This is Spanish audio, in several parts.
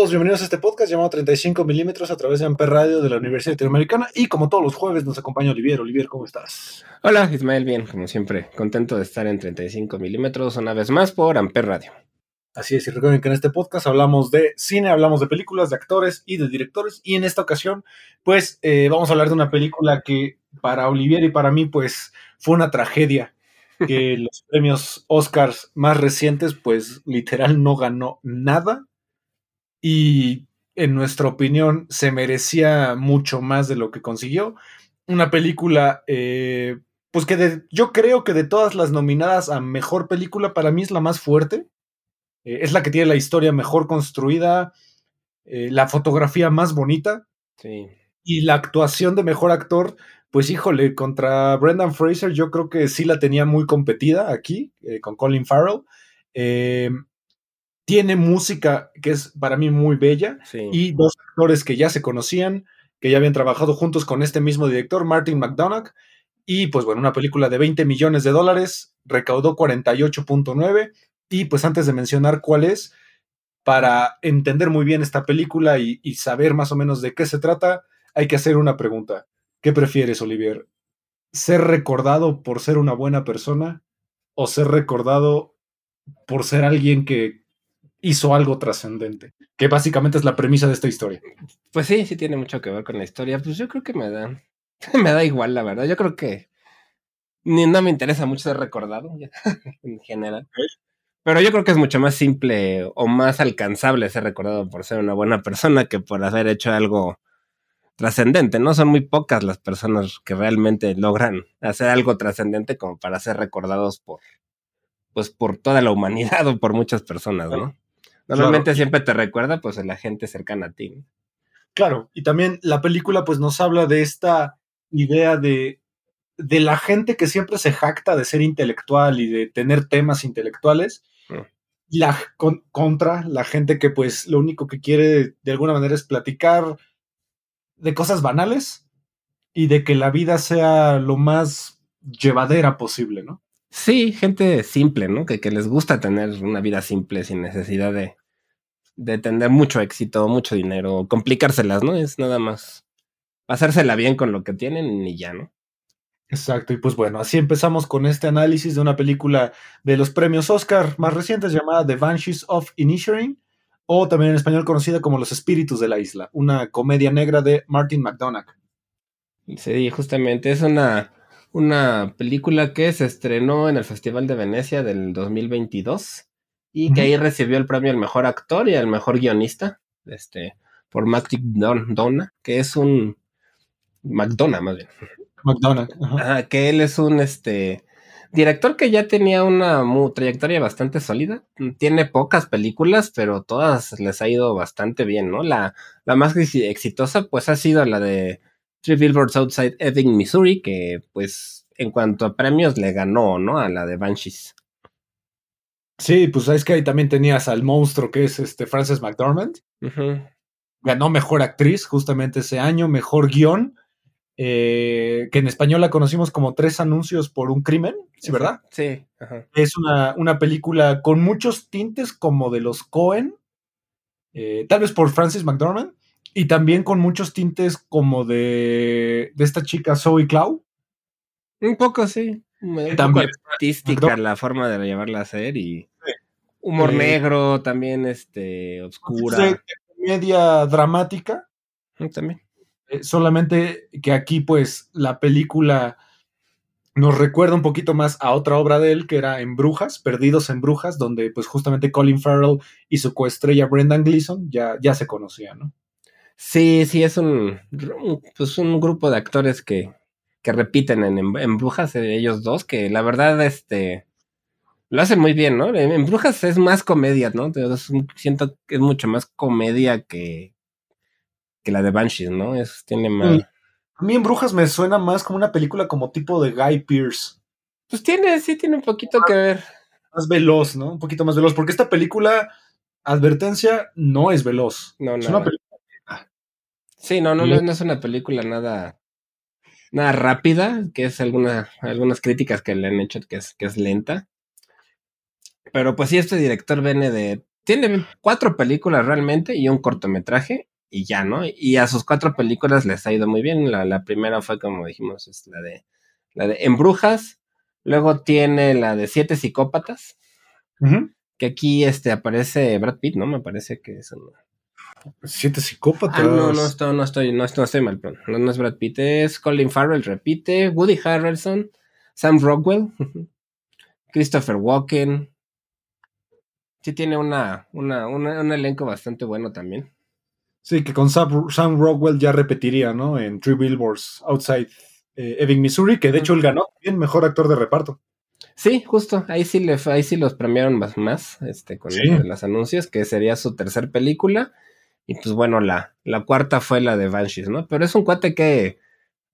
Todos, bienvenidos a este podcast llamado 35 milímetros a través de Amper Radio de la Universidad Latinoamericana y como todos los jueves nos acompaña Olivier. Olivier, ¿cómo estás? Hola Ismael, bien, como siempre, contento de estar en 35 milímetros una vez más por Amper Radio. Así es, y recuerden que en este podcast hablamos de cine, hablamos de películas, de actores y de directores y en esta ocasión pues eh, vamos a hablar de una película que para Olivier y para mí pues fue una tragedia que los premios Oscars más recientes pues literal no ganó nada y en nuestra opinión se merecía mucho más de lo que consiguió. Una película, eh, pues que de, yo creo que de todas las nominadas a mejor película, para mí es la más fuerte. Eh, es la que tiene la historia mejor construida, eh, la fotografía más bonita. Sí. Y la actuación de mejor actor, pues híjole, contra Brendan Fraser yo creo que sí la tenía muy competida aquí, con Colin Farrell tiene música que es para mí muy bella Sí. y dos actores que ya se conocían, que ya habían trabajado juntos con este mismo director, Martin McDonagh. Y pues bueno, una película de 20 millones de dólares, recaudó 48.9. Y pues antes de mencionar cuál es, para entender muy bien esta película y, y saber más o menos de qué se trata, hay que hacer una pregunta. ¿Qué prefieres, Olivier? ¿Ser recordado por ser una buena persona o ser recordado por ser alguien que hizo algo trascendente? Que básicamente es la premisa de esta historia. Pues sí, sí tiene mucho que ver con la historia. Pues yo creo que me da, me da igual, la verdad. Yo creo que ni no me interesa mucho ser recordado ya, en general. Pero yo creo que es mucho más simple o más alcanzable ser recordado por ser una buena persona que por haber hecho algo trascendente, ¿no? Son muy pocas las personas que realmente logran hacer algo trascendente como para ser recordados por, pues, por toda la humanidad o por muchas personas, ¿no? Normalmente Claro. siempre te recuerda, pues, la gente cercana a ti. Claro, y también la película pues nos habla de esta idea de, de la gente que siempre se jacta de ser intelectual y de tener temas intelectuales, Mm. la con- contra la gente que pues lo único que quiere de alguna manera es platicar de cosas banales y de que la vida sea lo más llevadera posible, ¿no? Sí, gente simple, ¿no? Que, que les gusta tener una vida simple sin necesidad de, de tener mucho éxito, mucho dinero, complicárselas, ¿no? Es nada más pasársela bien con lo que tienen y ya, ¿no? Exacto, y pues bueno, así empezamos con este análisis de una película de los premios Oscar más recientes llamada The Banshees of Inisherin, o también en español conocida como Los Espíritus de la Isla, una comedia negra de Martin McDonagh. Sí, justamente es una, una película que se estrenó en el Festival de Venecia del 2022 y que ahí recibió el premio al mejor actor y al mejor guionista, este, por Matic Donna, que es un McDonough más bien. Ajá. Ajá, que él es un este director que ya tenía una mu- trayectoria bastante sólida. Tiene pocas películas, pero todas les ha ido bastante bien, ¿no? La, la más exi- exitosa, pues, ha sido la de Three Billboards Outside Ebbing, Missouri, que, pues, en cuanto a premios le ganó, ¿no? A la de Banshees. Sí, pues sabes que ahí también tenías al monstruo que es este Frances McDormand. Ganó mejor actriz justamente ese año, mejor guion, eh, que en español la conocimos como Tres anuncios por un crimen, ¿sí, verdad? Sí, ajá. Es una, una película con muchos tintes como de los Cohen, eh, tal vez por Francis McDormand, y también con muchos tintes como de, de esta chica Zoe Clow. Un poco, sí. Un poco También. artística la forma de llevarla a hacer y Sí. humor Eh, negro también, este, oscura. de comedia dramática. Mm, También. Eh, solamente que aquí, pues, la película nos recuerda un poquito más a otra obra de él, que era En Brujas, Perdidos en Brujas, donde pues justamente Colin Farrell y su coestrella Brendan Gleeson ya, ya se conocían, ¿no? Sí, sí, es un, pues un grupo de actores que, que repiten en, en, Brujas, eh, ellos dos, que la verdad, este, lo hacen muy bien, ¿no? En, Brujas es más comedia, ¿no? siento que es mucho más comedia que, que la de Banshees, ¿no? Es, tiene más... A mí en Brujas me suena más como una película como tipo de Guy Pierce. Pues tiene, sí, tiene un poquito que ver. Más veloz, ¿no? Un poquito más veloz, porque esta película, advertencia, no es veloz. No, no. Es una película. Sí, no, no, no, es una película nada, nada rápida, que es alguna, algunas críticas que le han hecho que es, que es lenta. Pero pues sí, este director viene de. Tiene cuatro películas realmente y un cortometraje y ya, ¿no? Y a sus cuatro películas les ha ido muy bien. La, primera fue, como dijimos, es la de la de Embrujas. Luego tiene la de Siete Psicópatas. Que aquí este, aparece Brad Pitt, ¿no? Me parece que es un... Siete psicópatas. Ah, no, no, estoy, no, estoy, no, estoy mal, no, no, es Brad Pitt, es Colin Farrell, repite, Woody Harrelson, Sam Rockwell, Christopher Walken. Sí tiene una, una, un elenco bastante bueno también. Sí, que con Sam, Rockwell ya repetiría, ¿no? En Three Billboards Outside eh, Ebbing, Missouri, que de hecho él ganó bien mejor actor de reparto. Sí, justo, ahí sí, le, ahí sí los premiaron más, más este, con los anuncios, que sería su tercer película. Y pues bueno, la, la cuarta fue la de Banshees, ¿no? Pero es un cuate que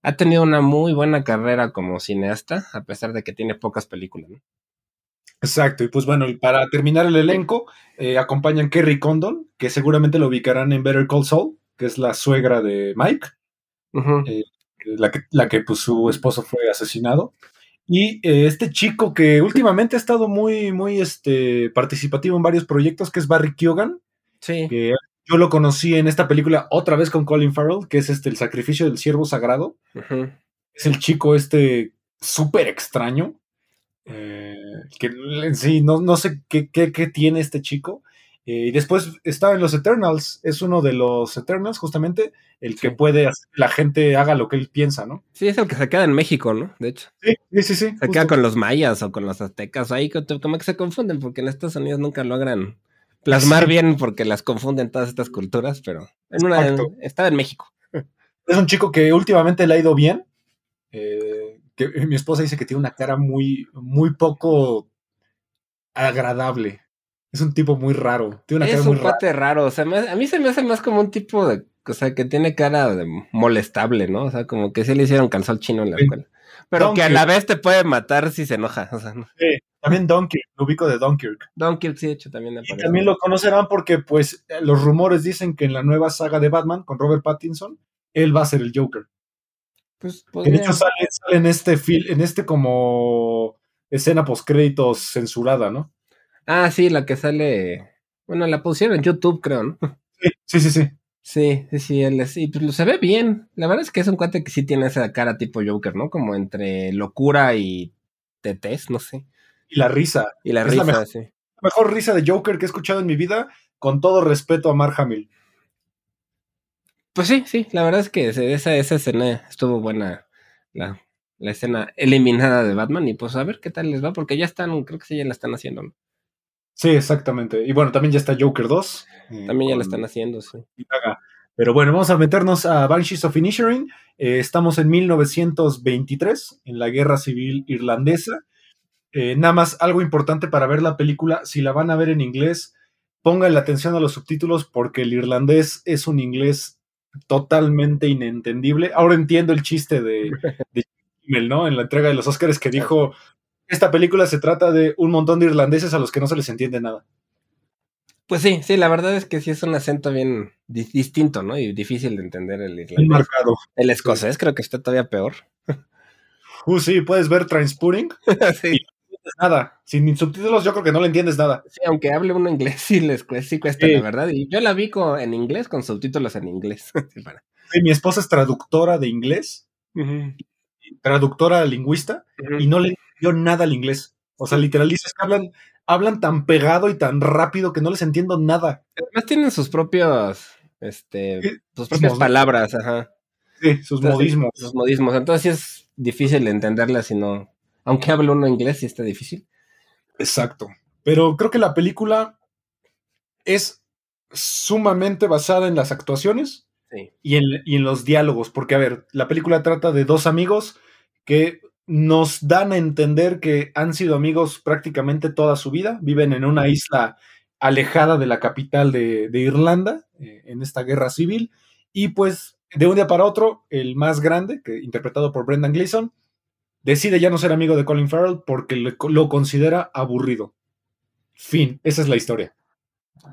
ha tenido una muy buena carrera como cineasta, a pesar de que tiene pocas películas, ¿no? Exacto, y pues bueno, para terminar el elenco, eh, acompañan Kerry Condon, que seguramente lo ubicarán en Better Call Saul, que es la suegra de Mike, eh, la, que, la que pues, su esposo fue asesinado. Y eh, este chico que últimamente ha estado muy, muy este, participativo en varios proyectos, que es Barry Keoghan. Sí. Que yo lo conocí en esta película otra vez con Colin Farrell, que es este, El sacrificio del siervo sagrado. Es el chico este súper extraño. Eh, que sí, no, no sé qué, qué, qué, tiene este chico. Eh, y después estaba en los Eternals, es uno de los Eternals, justamente, el que puede hacer que la gente haga lo que él piensa, ¿no? Sí, es el que se queda en México, ¿no? De hecho. Sí, sí, sí. Se queda con los mayas o con los aztecas, ahí como que se confunden, porque en Estados Unidos nunca logran plasmar bien, porque las confunden todas estas culturas, pero en una, estaba en México. Es un chico que últimamente le ha ido bien. Eh, que mi esposa dice que tiene una cara muy, muy poco agradable. Es un tipo muy raro. Tiene una es cara un muy raro. O sea, a mí se me hace más como un tipo de. O sea, que tiene cara de molestable, ¿no? O sea, como que se le hicieron calzón chino en la escuela. Pero que a la vez te puede matar si se enoja. O sea, sí, también Dunkirk, lo ubico de Dunkirk. Dunkirk, sí, de hecho, también Y también lo conocerán porque, pues, los rumores dicen que en la nueva saga de Batman, con Robert Pattinson, él va a ser el Joker. Pues de hecho sale, en este film, en este como escena post créditos censurada, ¿no? Ah, sí, la que sale. Bueno, la pusieron en YouTube, creo, ¿no? Sí, sí, sí. Sí, sí, sí, él es, y pues se ve bien. La verdad es que es un cuate que sí tiene esa cara tipo Joker, ¿no? Como entre locura y tetés, no sé. Y la risa. Y la risa, mejor, sí. mejor risa de Joker que he escuchado en mi vida, con todo respeto a Mark Hamill. Pues sí, sí, la verdad es que esa, esa escena estuvo buena, la, la, escena eliminada de Batman, y pues a ver qué tal les va, porque ya están, creo que sí, ya la están haciendo. ¿no? Sí, exactamente. Y bueno, también ya está Joker 2. Eh, también ya la están haciendo, sí. Pero bueno, vamos a meternos a Banshees of Inisherin. Eh, estamos en 1923, en la Guerra Civil Irlandesa. Eh, nada más algo importante para ver la película, si la van a ver en inglés, pongan atención a los subtítulos porque el irlandés es un inglés totalmente inentendible. Ahora entiendo el chiste de, de ¿no? En la entrega de los Oscars que dijo, esta película se trata de un montón de irlandeses a los que no se les entiende nada. Pues sí, sí, la verdad es que sí es un acento bien distinto, ¿no? Y difícil de entender el irlandés. marcado. El escocés creo que está todavía peor. Uh, sí, puedes ver Transporting. sí nada. Sin subtítulos yo creo que no le entiendes nada. Sí, aunque hable uno inglés sí les cuesta, sí cuesta, la verdad. Y yo la vi en inglés con subtítulos en inglés. sí, mi esposa es traductora de inglés, traductora lingüista, y no le entendió nada al inglés. O sea, literal dices que hablan, hablan tan pegado y tan rápido que no les entiendo nada. Además tienen sus propios, este, sus propias palabras, ajá. Sí, sus Entonces, modismos. Sus modismos. Entonces sí es difícil entenderla si no. Aunque hable uno inglés, sí está difícil. Exacto. Pero creo que la película es sumamente basada en las actuaciones Sí. y en, y en los diálogos. Porque, a ver, la película trata de dos amigos que nos dan a entender que han sido amigos prácticamente toda su vida. Viven en una isla alejada de la capital de, de Irlanda, eh, en esta guerra civil. Y pues, de un día para otro, el más grande, que, interpretado por Brendan Gleeson, decide ya no ser amigo de Colin Farrell porque le- lo considera aburrido. Fin, esa es la historia.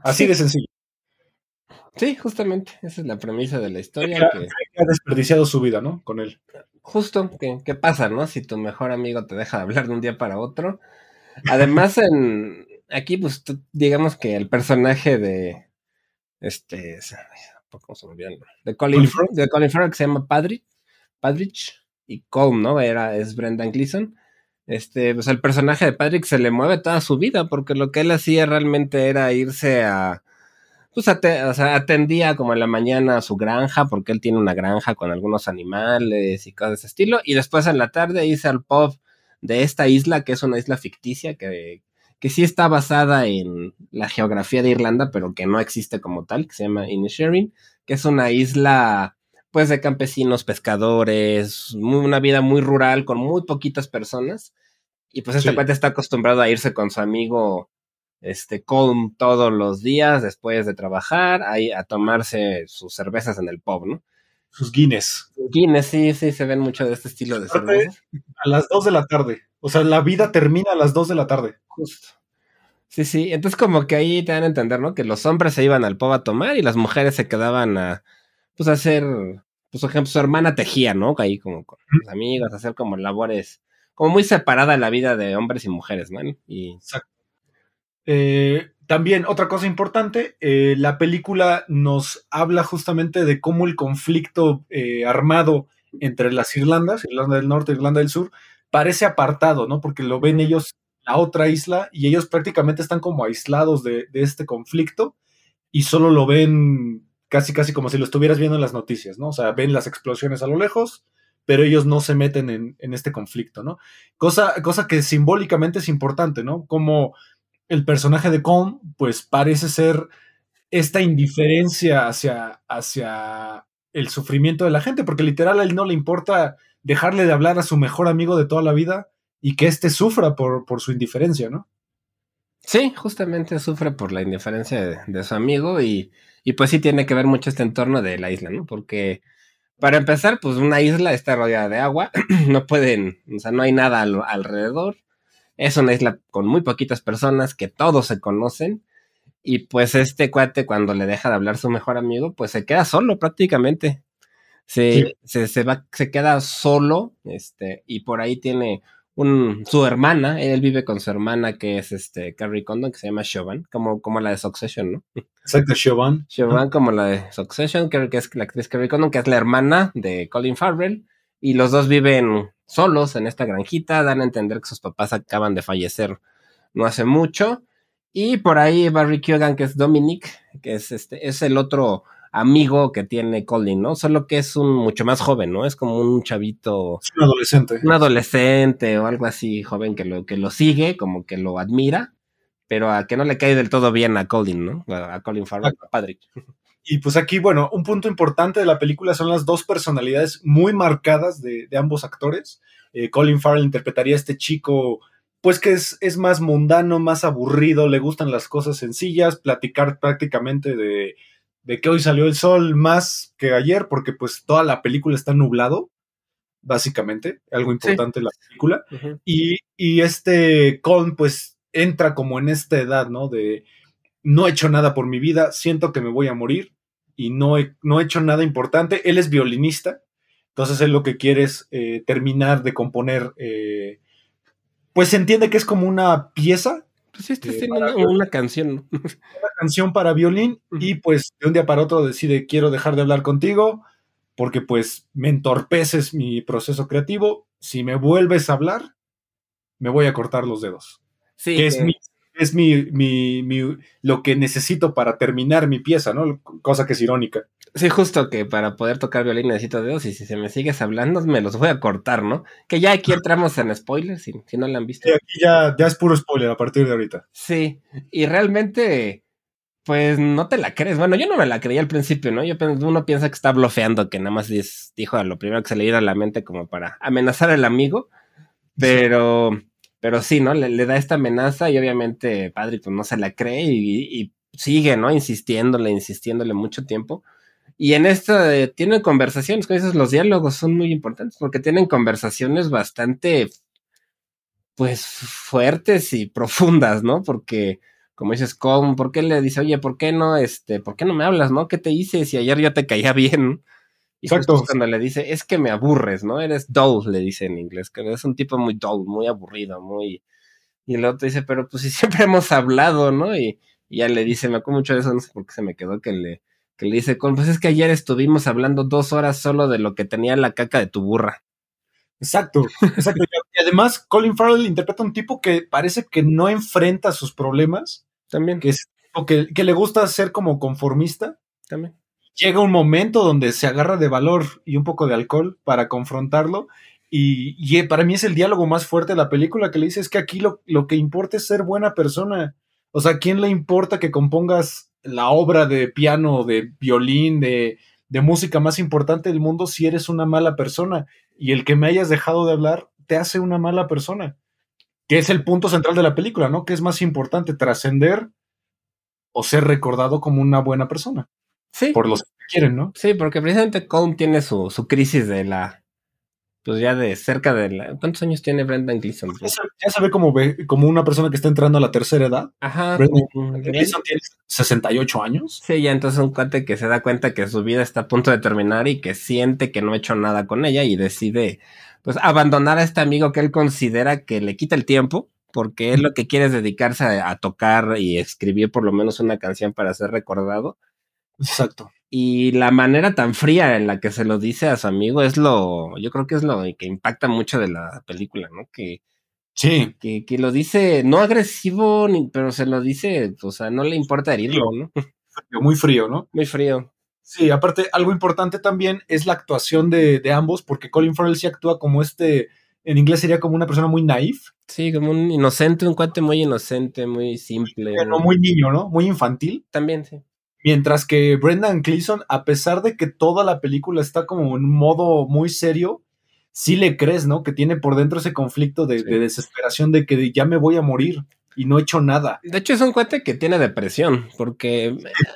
Así Sí. de sencillo. Sí, justamente. Esa es la premisa de la historia. Que Ha desperdiciado su vida, ¿no? Con él. justo, ¿qué, qué pasa, no? Si tu mejor amigo te deja de hablar de un día para otro. Además, en aquí, pues, tú- digamos que el personaje de este, ¿cómo se me? De Colin, Colin Farrell. de Colin Farrell, que se llama Padrich, Padrich y Colm, ¿no? Era, es Brendan Gleeson. Este, pues el personaje de Patrick se le mueve toda su vida, porque lo que él hacía realmente era irse a, pues o sea, atendía como en la mañana a su granja, porque él tiene una granja con algunos animales y cosas de ese estilo, y después en la tarde irse al pub de esta isla, que es una isla ficticia, que, que sí está basada en la geografía de Irlanda, pero que no existe como tal, que se llama Inisherin, que es una isla pues de campesinos, pescadores, muy- una vida muy rural con muy poquitas personas. Y pues este Sí. cuate está acostumbrado a irse con su amigo este Colm todos los días después de trabajar, ahí a tomarse sus cervezas en el pub, ¿no? Sus Guinness. Guinness, sí, sí, se ven mucho de este estilo de Aparte, cervezas. A las 2 de la tarde. O sea, la vida termina a las 2 de la tarde. Justo. Sí, sí, entonces como que ahí te dan a entender, ¿no? Que los hombres se iban al pub a tomar y las mujeres se quedaban a, pues, hacer, pues, por ejemplo, su hermana tejía, ¿no? Ahí como con sus amigos, hacer como labores, como muy separada la vida de hombres y mujeres, ¿no? Y Eh, también, otra cosa importante, eh, la película nos habla justamente de cómo el conflicto eh, armado entre las Irlandas, Irlanda del Norte, Irlanda del Sur, parece apartado, ¿no? Porque lo ven ellos la otra isla y ellos prácticamente están como aislados de, de este conflicto y solo lo ven casi, casi como si lo estuvieras viendo en las noticias, ¿no? O sea, ven las explosiones a lo lejos, pero ellos no se meten en, en este conflicto, ¿no? Cosa, cosa que simbólicamente es importante, ¿no? Como el personaje de Colm, pues parece ser esta indiferencia hacia, hacia el sufrimiento de la gente, porque literal a él no le importa dejarle de hablar a su mejor amigo de toda la vida y que éste sufra por, por su indiferencia, ¿no? sí, justamente sufre por la indiferencia de, de su amigo y, y pues sí tiene que ver mucho este entorno de la isla, ¿no? Porque para empezar, pues una isla está rodeada de agua, no pueden, o sea, no hay nada al- alrededor. Es una isla con muy poquitas personas que todos se conocen. Y pues este cuate, cuando le deja de hablar su mejor amigo, pues se queda solo prácticamente. Se, Sí. se, se va, se queda solo, este, y por ahí tiene un, su hermana, él vive con su hermana que es este Carrie Condon, que se llama Siobhan, como, como la de Succession, ¿no? Exacto, Siobhan. Siobhan como la de Succession, creo que es la actriz Carrie Condon, que es la hermana de Colin Farrell, y los dos viven solos en esta granjita, dan a entender que sus papás acaban de fallecer no hace mucho, y por ahí Barry Keoghan, que es Dominic, que es este, es el otro amigo que tiene Colin, ¿no? Solo que es un mucho más joven, ¿no? Es como un chavito, Es un adolescente. un adolescente o algo así joven que lo, que lo sigue, como que lo admira, pero a que no le cae del todo bien a Colin, ¿no? A, Colin Farrell, a Patrick. Y pues aquí, bueno, un punto importante de la película son las dos personalidades muy marcadas de, de ambos actores. Eh, Colin Farrell interpretaría a este chico, pues que es, es más mundano, más aburrido, le gustan las cosas sencillas, platicar prácticamente de, de que hoy salió el sol más que ayer, porque pues toda la película está nublado, básicamente, algo importante de la película. Y, y este Colm, pues, entra como en esta edad, ¿no? De no he hecho nada por mi vida, siento que me voy a morir y no he, no he hecho nada importante. Él es violinista, entonces él lo que quiere es eh, terminar de componer, eh, pues se entiende que es como una pieza, Pues sí, este Eh, tiene para una, una canción, ¿no? una canción para violín y pues de un día para otro decide quiero dejar de hablar contigo porque pues me entorpeces mi proceso creativo. Si me vuelves a hablar, me voy a cortar los dedos. Sí, que es que- mi, es mi, mi, mi, lo que necesito para terminar mi pieza, ¿no? Cosa que es irónica. Sí, justo que para poder tocar violín necesito dedos y si se me sigues hablando me los voy a cortar, ¿no? Que ya aquí entramos en spoilers, si, si no lo han visto. Sí, aquí ya, ya es puro spoiler a partir de ahorita. Sí, y realmente, pues no te la crees. Bueno, yo no me la creía al principio, ¿no? Yo uno piensa que está blofeando, que nada más dijo a lo primero que se le iba a la mente como para amenazar al amigo, pero, sí. Pero sí, ¿no? Le, da esta amenaza y obviamente Padre pues no se la cree y, sigue, ¿no? Insistiéndole, insistiéndole mucho tiempo. Y en esto eh, tienen conversaciones, con esos los diálogos son muy importantes porque tienen conversaciones bastante, pues, fuertes y profundas, ¿no? Porque, como dices, ¿cómo? ¿Por qué le dice, oye, ¿por qué no, este, por qué no me hablas, no? ¿Qué te hice si ayer yo te caía bien? Y Exacto. cuando le dice, es que me aburres, ¿no? Eres dull, le dice en inglés, que es un tipo muy dull, muy aburrido, muy... Y el otro dice, pero pues si siempre hemos hablado, ¿no? Y, y ya le dice, me acuerdo mucho de eso, no sé por qué se me quedó que le que le dice, pues es que ayer estuvimos hablando dos horas solo de lo que tenía la caca de tu burra. Exacto, exacto. y además, Colin Farrell interpreta un tipo que parece que no enfrenta sus problemas. También. Que, es, que, que le gusta ser como conformista. También. Llega un momento donde se agarra de valor y un poco de alcohol para confrontarlo. Y, y, para mí es el diálogo más fuerte de la película que le dice es que aquí lo, lo que importa es ser buena persona. O sea, ¿a quién le importa que compongas la obra de piano, de violín, de, de música más importante del mundo si eres una mala persona. Y el que me hayas dejado de hablar te hace una mala persona. Que es el punto central de la película, ¿no? Que es más importante trascender o ser recordado como una buena persona. Sí. Por los que quieren, ¿no? Sí, porque precisamente Colm tiene su, su crisis de la pues ya de cerca de la... ¿Cuántos años tiene Brendan Gleeson? Ya se, ya se ve como, como una persona que está entrando a la tercera edad. Ajá. Brendan Gleeson tiene 68 años. Sí, ya entonces un cuate que se da cuenta que su vida está a punto de terminar y que siente que no ha hecho nada con ella y decide pues abandonar a este amigo que él considera que le quita el tiempo porque él lo que quiere es dedicarse a, a tocar y escribir por lo menos una canción para ser recordado. Exacto y la manera tan fría en la que se lo dice a su amigo es lo, yo creo que es lo que impacta mucho de la película, ¿no? Que, sí. que, que lo dice no agresivo, ni, pero se lo dice, o sea, no le importa herirlo, ¿no? Muy frío, ¿no? Muy frío. Sí, aparte, algo importante también es la actuación de, de ambos, porque Colin Farrell sí actúa como este, en inglés sería como una persona muy naif. Sí, como un inocente, un cuate muy inocente, muy simple. Pero muy niño, ¿no? Muy infantil. También, sí. Mientras que Brendan Cleason, a pesar de que toda la película está como en un modo muy serio, sí le crees, ¿no? Que tiene por dentro ese conflicto de, sí. de, desesperación de que ya me voy a morir y no he hecho nada. De hecho, es un cuate que tiene depresión, porque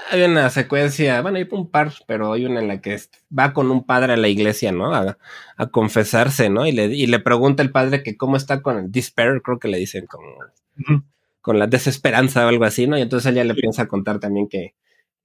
hay una secuencia, bueno, hay un par, pero hay una en la que va con un padre a la iglesia, ¿no? A, a confesarse, ¿no? Y le, y le pregunta el padre que cómo está con el despair, creo que le dicen como... Uh -huh. Con la desesperanza o algo así, ¿no? Y entonces ella le sí. piensa contar también que,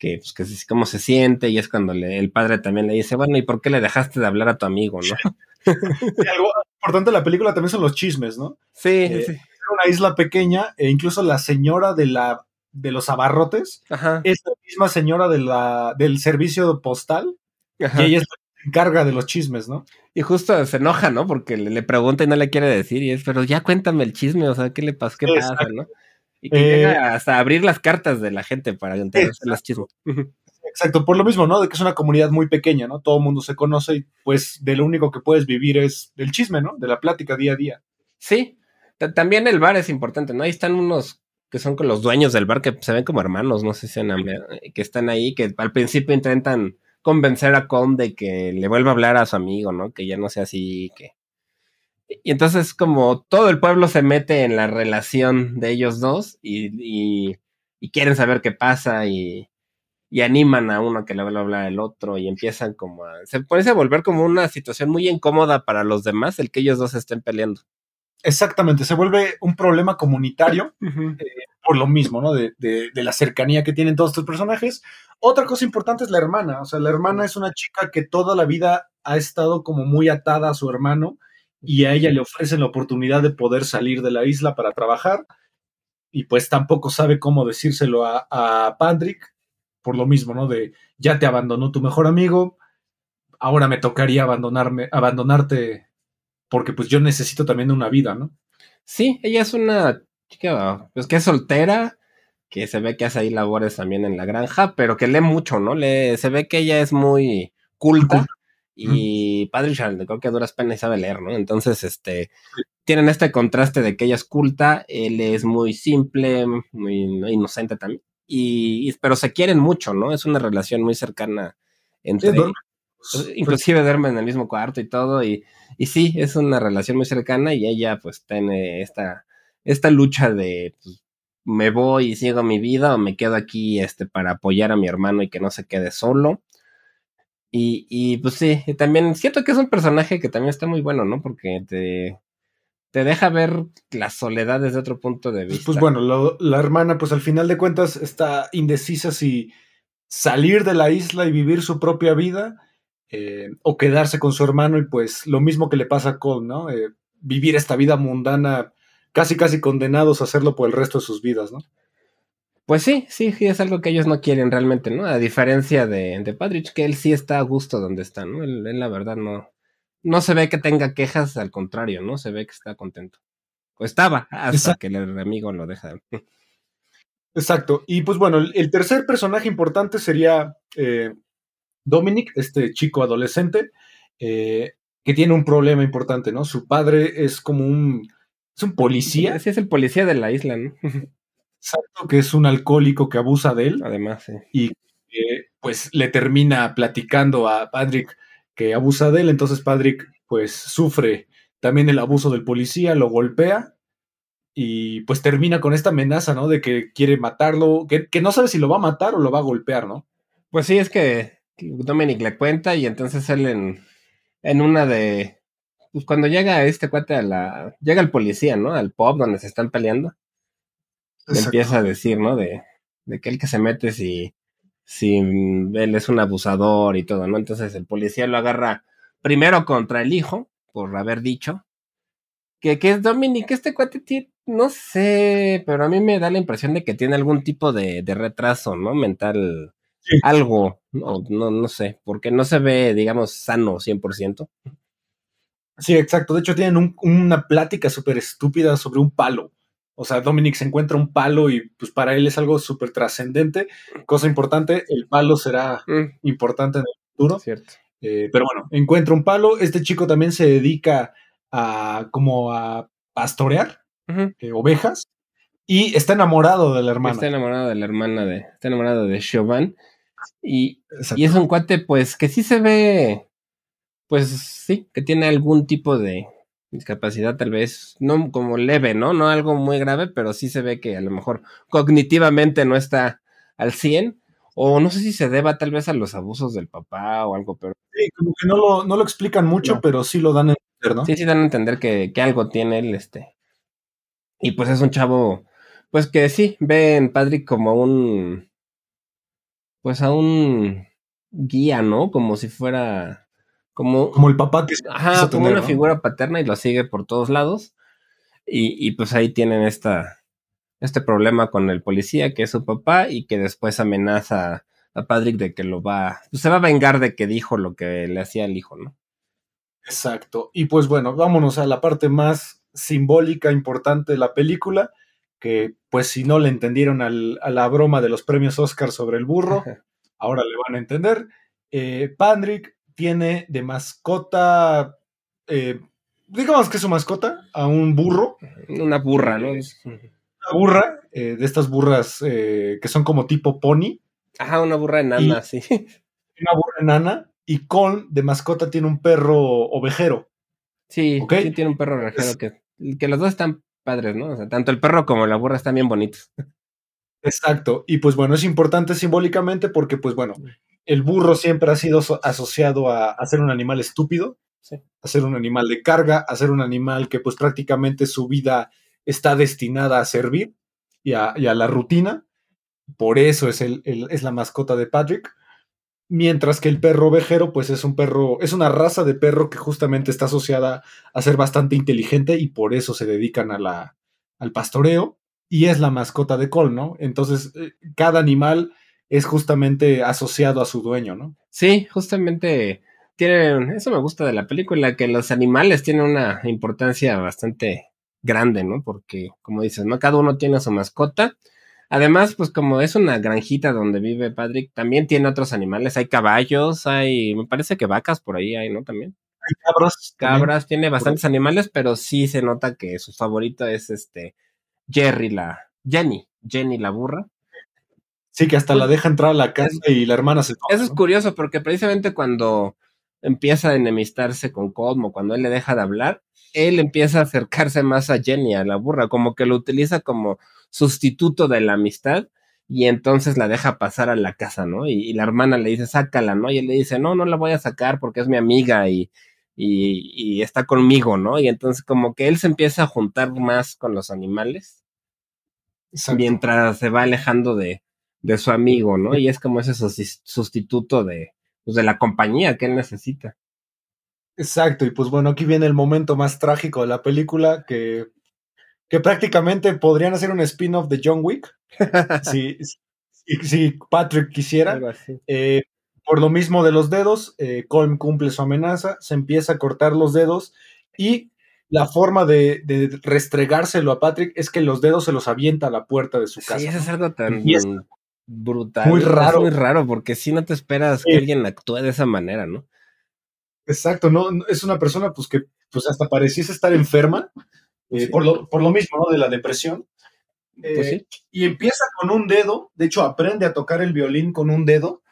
que, pues, que cómo se siente, y es cuando le, el padre también le dice, bueno, ¿y por qué le dejaste de hablar a tu amigo, no? Algo importante de la película también son los chismes, ¿no? Sí, eh, sí. Una isla pequeña, e incluso la señora de la de los abarrotes Ajá. es la misma señora de la, del servicio postal, Ajá. y ella es la encarga de los chismes, ¿no? Y justo se enoja, ¿no? Porque le, le, pregunta y no le quiere decir, y es, pero ya cuéntame el chisme, o sea, ¿qué le pasa? ¿Qué Exacto. pasa, no? Y que eh, llega hasta abrir las cartas de la gente para enterarse las chismes. Exacto, por lo mismo, ¿no? De que es una comunidad muy pequeña, ¿no? Todo el mundo se conoce y pues de lo único que puedes vivir es del chisme, ¿no? De la plática día a día. Sí, también el bar es importante, ¿no? Ahí están unos que son con los dueños del bar que se ven como hermanos, no sé si han, que están ahí, que al principio intentan convencer a Con de que le vuelva a hablar a su amigo, ¿no? Que ya no sea así, que y entonces como todo el pueblo se mete en la relación de ellos dos y, y, y quieren saber qué pasa y, y, animan a uno que le va a hablar al otro y empiezan como a... Se puede a volver como una situación muy incómoda para los demás el que ellos dos estén peleando. Exactamente, se vuelve un problema comunitario uh -huh. eh, por lo mismo, ¿no? De, de, de, la cercanía que tienen todos estos personajes. Otra cosa importante es la hermana, o sea, la hermana es una chica que toda la vida ha estado como muy atada a su hermano y a ella le ofrecen la oportunidad de poder salir de la isla para trabajar y pues tampoco sabe cómo decírselo a, a Patrick por lo mismo, ¿no? De ya te abandonó tu mejor amigo, ahora me tocaría abandonarme, abandonarte porque pues yo necesito también una vida, ¿no? Sí, ella es una chica, pues que es soltera, que se ve que hace ahí labores también en la granja, pero que lee mucho, ¿no? Lee, se ve que ella es muy culta y Padre Charles, creo que a duras penas sabe leer, ¿no? Entonces, este, tienen este contraste de que ella es culta, él es muy simple, muy inocente también, y, pero se quieren mucho, ¿no? Es una relación muy cercana entre ellos. Pues, inclusive duermen en el mismo cuarto y todo, y, y sí, es una relación muy cercana y ella pues tiene esta, esta lucha de pues, me voy y sigo mi vida o me quedo aquí este, para apoyar a mi hermano y que no se quede solo. Y, y pues sí, también siento que es un personaje que también está muy bueno, ¿no? Porque te, te deja ver las soledad desde otro punto de pues, vista. Pues bueno, la hermana, pues al final de cuentas está indecisa si salir de la isla y vivir su propia vida eh, o quedarse con su hermano y pues lo mismo que le pasa a Cole, ¿no? Eh, vivir esta vida mundana, casi casi condenados a hacerlo por el resto de sus vidas, ¿no? Pues sí, sí, sí, es algo que ellos no quieren realmente, ¿no? A diferencia de, de Patrick, que él sí está a gusto donde está, ¿no? Él, la verdad no, no se ve que tenga quejas, al contrario, ¿no? Se ve que está contento. O estaba, hasta que el amigo lo deja. Exacto. Y pues bueno, el, tercer personaje importante sería eh, Dominic, este chico adolescente, eh, que tiene un problema importante, ¿no? Su padre es como un, es un policía. Sí, es el policía de la isla, ¿no? Exacto, que es un alcohólico que abusa de él. Además, sí. Y pues le termina platicando a Patrick que abusa de él, entonces Patrick pues sufre también el abuso del policía, lo golpea y pues termina con esta amenaza, ¿no? De que quiere matarlo, que, no sabe si lo va a matar o lo va a golpear, ¿no? Pues sí, es que Dominic le cuenta y entonces él en, en una de... Pues cuando llega este cuate a la... Llega el policía, ¿no? Al pub donde se están peleando empieza a decir, ¿no? De, de que el que se mete si, si él es un abusador y todo, ¿no? Entonces el policía lo agarra primero contra el hijo, por haber dicho, que, que es Dominic, este cuate tiene, no sé, pero a mí me da la impresión de que tiene algún tipo de, de retraso, ¿no? Mental, algo, no, no, no sé, porque no se ve, digamos, sano 100%. Sí, exacto. De hecho, tienen una plática súper estúpida sobre un palo. O sea, Dominic se encuentra un palo y pues para él es algo súper trascendente. Cosa importante, el palo será mm. importante en el futuro. Cierto. Eh, pero bueno, encuentra un palo. Este chico también se dedica a como a pastorear eh, ovejas y está enamorado de la hermana. Está enamorado de la hermana de, está enamorado de Chauvin. Y, y es un cuate, pues, que sí se ve, pues sí, que tiene algún tipo de, discapacidad tal vez, no como leve, ¿no? No algo muy grave, pero sí se ve que a lo mejor cognitivamente no está al 100, o no sé si se deba tal vez a los abusos del papá o algo, pero... Sí, como que no lo, no lo explican mucho, pero sí lo dan a entender, ¿no? Sí, sí dan a entender que, que, algo tiene él, este. Y pues es un chavo, pues que sí, ve en Patrick como un... Pues a un guía, ¿no? Como si fuera como, como el papá que ajá, como una figura paterna y lo sigue por todos lados. Y, y, pues ahí tienen esta, este problema con el policía, que es su papá, y que después amenaza a Patrick de que lo va, pues se va a vengar de que dijo lo que le hacía al hijo, ¿no? Exacto. Y pues bueno, vámonos a la parte más simbólica, importante de la película, que pues si no le entendieron al, a la broma de los premios Oscar sobre el burro, ahora le van a entender. Eh, Patrick tiene de mascota, eh, digamos que es su mascota, a un burro. Una burra, ¿no? Una burra, eh, de estas burras eh, que son como tipo pony. Ajá, una burra enana, sí. Una burra enana. Y con de mascota tiene un perro ovejero. Sí, sí tiene un perro ovejero que, que los dos están padres, ¿no? O sea, tanto el perro como la burra están bien bonitos. Exacto. Y pues bueno, es importante simbólicamente porque, pues bueno, el burro siempre ha sido asociado a, ser un animal estúpido, a ser un animal de carga, a ser un animal que pues prácticamente su vida está destinada a servir y a, la rutina. Por eso es, el, es la mascota de Patrick. Mientras que el perro ovejero, pues es un perro, es una raza de perro que justamente está asociada a ser bastante inteligente y por eso se dedican a la, al pastoreo y es la mascota de Cole, ¿no? Entonces, eh, cada animal es justamente asociado a su dueño, ¿no? Sí, justamente tienen, eso me gusta de la película, que los animales tienen una importancia bastante grande, ¿no? Porque, como dices, ¿no? Cada uno tiene su mascota. Además, pues como es una granjita donde vive Patrick, también tiene otros animales. Hay caballos, hay, me parece que vacas por ahí hay, ¿no? También. Hay cabras. Cabras, tiene bastantes animales, pero sí se nota que su favorito es este Jerry, la Jenny, Jenny la burra. Sí, que hasta la deja entrar a la casa y la hermana se Eso es curioso, porque precisamente cuando empieza a enemistarse con Cosmo, cuando él le deja de hablar, él empieza a acercarse más a Jenny, a la burra, como que lo utiliza como sustituto de la amistad y entonces la deja pasar a la casa, ¿no? Y, la hermana le dice, sácala, ¿no? Y él le dice, no, no la voy a sacar porque es mi amiga y, y, y está conmigo, ¿no? Y entonces como que él se empieza a juntar más con los animales mientras se va alejando de, de su amigo, ¿no? Y es como ese sustituto de, pues, de la compañía que él necesita. Exacto, y pues bueno, aquí viene el momento más trágico de la película, que, que prácticamente podrían hacer un spin-off de John Wick, si, si, Patrick quisiera. Eh, por lo mismo de los dedos, eh, Colm cumple su amenaza, se empieza a cortar los dedos y la forma de, de, restregárselo a Patrick es que los dedos se los avienta a la puerta de su casa. Sí, eso es algo tan brutal. Muy raro. muy raro, porque si no te esperas que alguien actúe de esa manera, ¿no? Exacto, no, es una persona pues que pues hasta pareciese estar enferma, eh, por, lo, por, lo, mismo, ¿no? De la depresión. pues eh, y empieza con un dedo, de hecho aprende a tocar el violín con un dedo,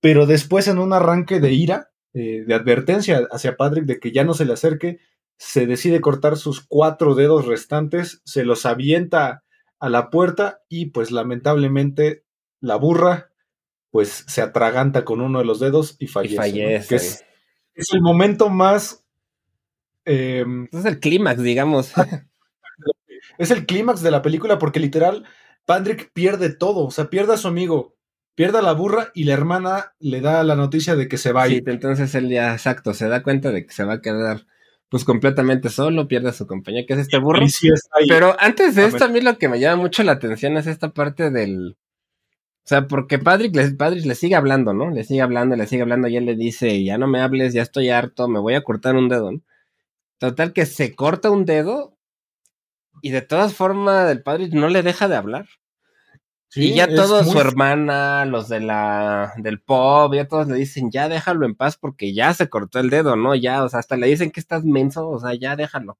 pero después en un arranque de ira, eh, de advertencia hacia Patrick de que ya no se le acerque, se decide cortar sus cuatro dedos restantes, se los avienta a la puerta y pues lamentablemente la burra pues se atraganta con uno de los dedos y fallece. es, el momento más... Em, es el clímax, digamos. es el clímax de la película porque literal Patrick pierde todo, o sea, pierde a su amigo, pierde a la burra y la hermana le da la noticia de que se va a ir. Sí, entonces él ya, exacto, se da cuenta de que se va a quedar pues completamente solo, pierde a su compañía, que es este burro. Pero antes de esto, a mí lo que me llama mucho la atención es esta parte del, o sea, porque Patrick le, le sigue hablando, ¿no? Le sigue hablando, le sigue hablando y él le dice, ya no me hables, ya estoy harto, me voy a cortar un dedo. ¿no? Total que se corta un dedo y de todas formas el padre no le deja de hablar. y ya todos, su hermana, los de la, del pop, ya todos le dicen, ya déjalo en paz porque ya se cortó el dedo, ¿no? Ya, o sea, hasta le dicen que estás menso, o sea, ya déjalo.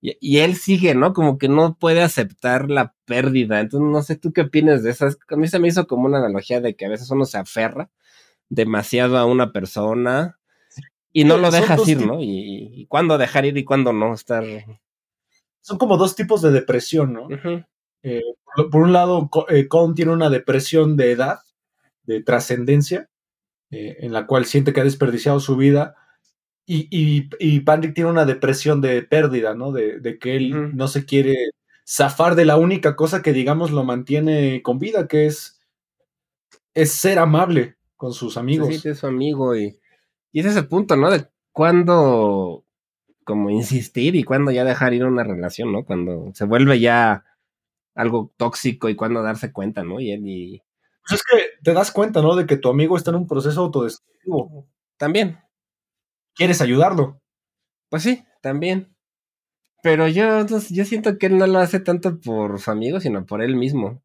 Y, él sigue, ¿no? Como que no puede aceptar la pérdida. Entonces, no sé tú qué opinas de eso. A mí se me hizo como una analogía de que a veces uno se aferra demasiado a una persona y no lo deja ir, ¿no? Y, cuándo dejar ir y cuándo no estar. Son como dos tipos de depresión, ¿no? Eh, por, un lado, eh, Colm tiene una depresión de edad, de trascendencia, eh, en la cual siente que ha desperdiciado su vida y, y, y Patrick tiene una depresión de pérdida, ¿no? De, de que él no se quiere zafar de la única cosa que, digamos, lo mantiene con vida, que es, es ser amable con sus amigos. Sí, es su amigo y, y ese es el punto, ¿no? De cuándo como insistir y cuándo ya dejar ir una relación, ¿no? Cuando se vuelve ya algo tóxico y cuándo darse cuenta, ¿no? Y él y... Pues es que te das cuenta, ¿no? De que tu amigo está en un proceso autodestructivo. También, quieres ayudarlo. Pues sí, también. Pero yo, yo siento que él no lo hace tanto por su amigo, sino por él mismo.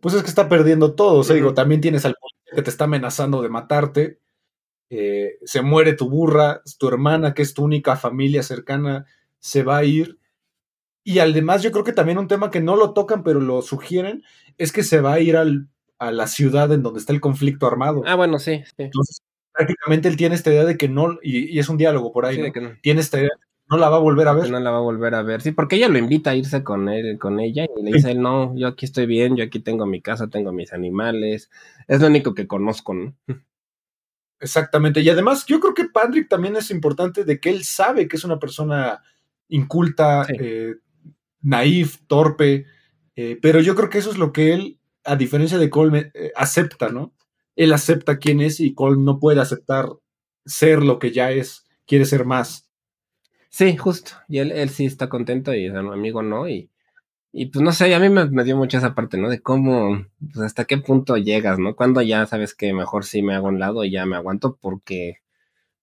Pues es que está perdiendo todo. O sea, digo, también tienes al policía que te está amenazando de matarte. Eh, se muere tu burra, tu hermana, que es tu única familia cercana, se va a ir. Y además, yo creo que también un tema que no lo tocan, pero lo sugieren, es que se va a ir al, a la ciudad en donde está el conflicto armado. Ah, bueno, sí. sí prácticamente él tiene esta idea de que no, y, es un diálogo por ahí, ¿no? tiene esta idea no la va a volver a ver. No la va a volver a ver, sí, porque ella lo invita a irse con él, con ella, y le dice, no, yo aquí estoy bien, yo aquí tengo mi casa, tengo mis animales, es lo único que conozco, ¿no? Exactamente, y además yo creo que Patrick también es importante de que él sabe que es una persona inculta, eh, naif, torpe, eh, pero yo creo que eso es lo que él, a diferencia de Colme, eh, acepta, ¿no? Él acepta quién es y Cole no puede aceptar ser lo que ya es, quiere ser más. Sí, justo. Y él, él sí está contento y amigo no. Y, y pues no sé, a mí me, dio mucho esa parte, ¿no? De cómo, pues hasta qué punto llegas, ¿no? Cuando ya sabes que mejor sí me hago un lado y ya me aguanto porque,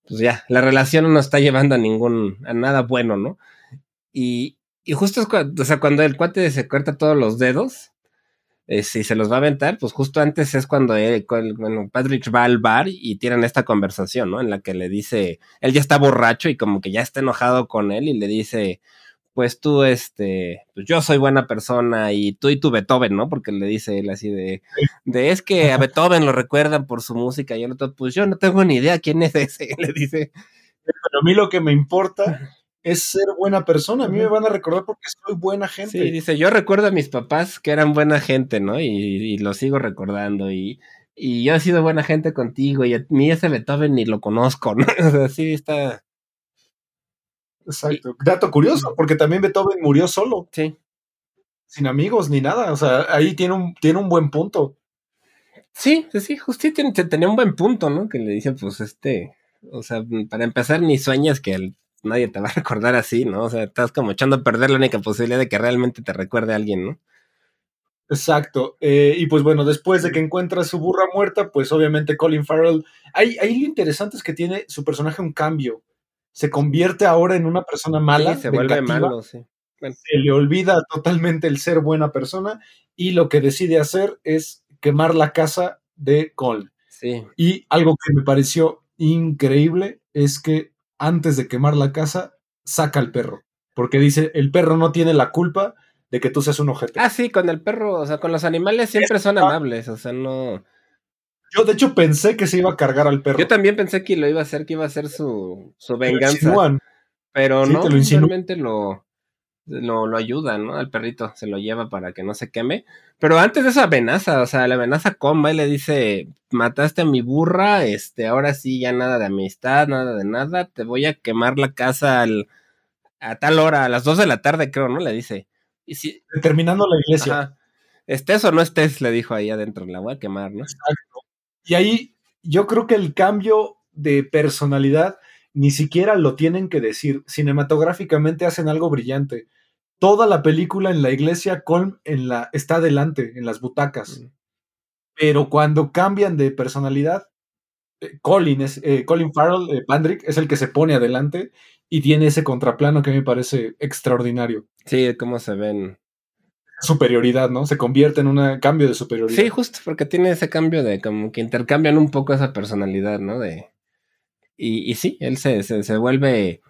pues ya, la relación no está llevando a ningún, a nada bueno, ¿no? Y, y justo es cuando, o sea, cuando el cuate se corta todos los dedos, eh, si se los va a aventar, pues justo antes es cuando él, bueno, Patrick va al bar y tienen esta conversación, ¿no? En la que le dice, él ya está borracho y como que ya está enojado con él y le dice, pues tú, este, pues yo soy buena persona y tú y tu Beethoven, ¿no? Porque le dice él así de, de es que a Beethoven lo recuerdan por su música y el otro, pues yo no tengo ni idea quién es ese, le dice. Pero a mí lo que me importa es ser buena persona. A mí me van a recordar porque soy buena gente. Sí, dice, yo recuerdo a mis papás que eran buena gente, ¿no? Y, y lo sigo recordando y, y yo he sido buena gente contigo y a mí ese Beethoven ni lo conozco, ¿no? O sea, sí está... Exacto. Dato curioso, porque también Beethoven murió solo. Sí. Sin amigos ni nada. O sea, ahí tiene un, tiene un buen punto. Sí, sí, sí, justo tenía un buen punto, ¿no? Que le dice, pues este, o sea, para empezar, ni sueñas que el nadie te va a recordar así, ¿no? O sea, estás como echando a perder la única posibilidad de que realmente te recuerde a alguien, ¿no? Exacto. Eh, y pues bueno, después de que encuentra su burra muerta, pues obviamente Colin Farrell. Ahí, ahí lo interesante es que tiene su personaje un cambio. Se convierte ahora en una persona mala. Sí, se vuelve malo, sí. Se le olvida totalmente el ser buena persona y lo que decide hacer es quemar la casa de Colin. Sí. Y algo que me pareció increíble es que antes de quemar la casa, saca al perro. Porque dice, el perro no tiene la culpa de que tú seas un objeto. Ah, sí, con el perro, o sea, con los animales siempre son amables, o sea, no... Yo de hecho pensé que se iba a cargar al perro. Yo también pensé que lo iba a hacer, que iba a ser su, su venganza. Pero no, simplemente lo, lo, lo ayuda, ¿no? Al perrito se lo lleva para que no se queme. Pero antes de esa amenaza, o sea, la amenaza comba y le dice, mataste a mi burra, este, ahora sí ya nada de amistad, nada de nada, te voy a quemar la casa al, a tal hora, a las dos de la tarde creo, ¿no? Le dice. Y si, Terminando la iglesia. Ajá. Estés o no estés, le dijo ahí adentro, la voy a quemar, ¿no? Exacto. Y ahí yo creo que el cambio de personalidad ni siquiera lo tienen que decir. Cinematográficamente hacen algo brillante toda la película en la iglesia, Colm en la, está adelante, en las butacas. Pero cuando cambian de personalidad, eh, Colin, es, eh, Colin Farrell, eh, Pandrick, es el que se pone adelante y tiene ese contraplano que me parece extraordinario. Sí, cómo se ven. Superioridad, ¿no? Se convierte en un cambio de superioridad. Sí, justo porque tiene ese cambio de como que intercambian un poco esa personalidad, ¿no? De. Y, y sí, él se, se, se vuelve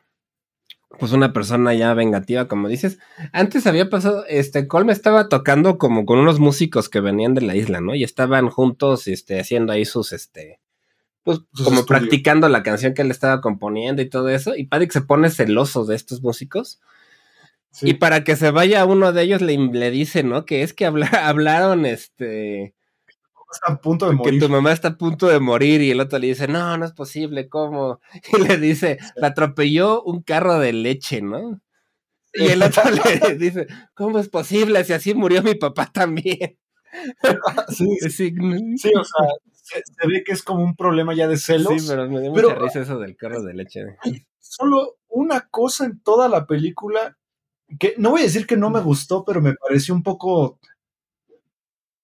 pues una persona ya vengativa, como dices. Antes había pasado, este, Colm estaba tocando como con unos músicos que venían de la isla, ¿no? Y estaban juntos, este, haciendo ahí sus, este, pues como practicando la canción que él estaba componiendo y todo eso. Y Paddock se pone celoso de estos músicos. Y para que se vaya uno de ellos le, le dice, ¿no? Que es que hablaron, este, está a punto de morir. Que tu mamá está a punto de morir y el otro le dice, no, no es posible, ¿cómo? Y le dice, la atropelló un carro de leche, ¿no? Y el otro le dice, ¿cómo es posible si así murió mi papá también? Sí, sí, sí o sea, se, ve que es como un problema ya de celos. Sí, pero me dio mucha risa eso del carro de leche. Solo una cosa en toda la película que no voy a decir que no me gustó, pero me pareció un poco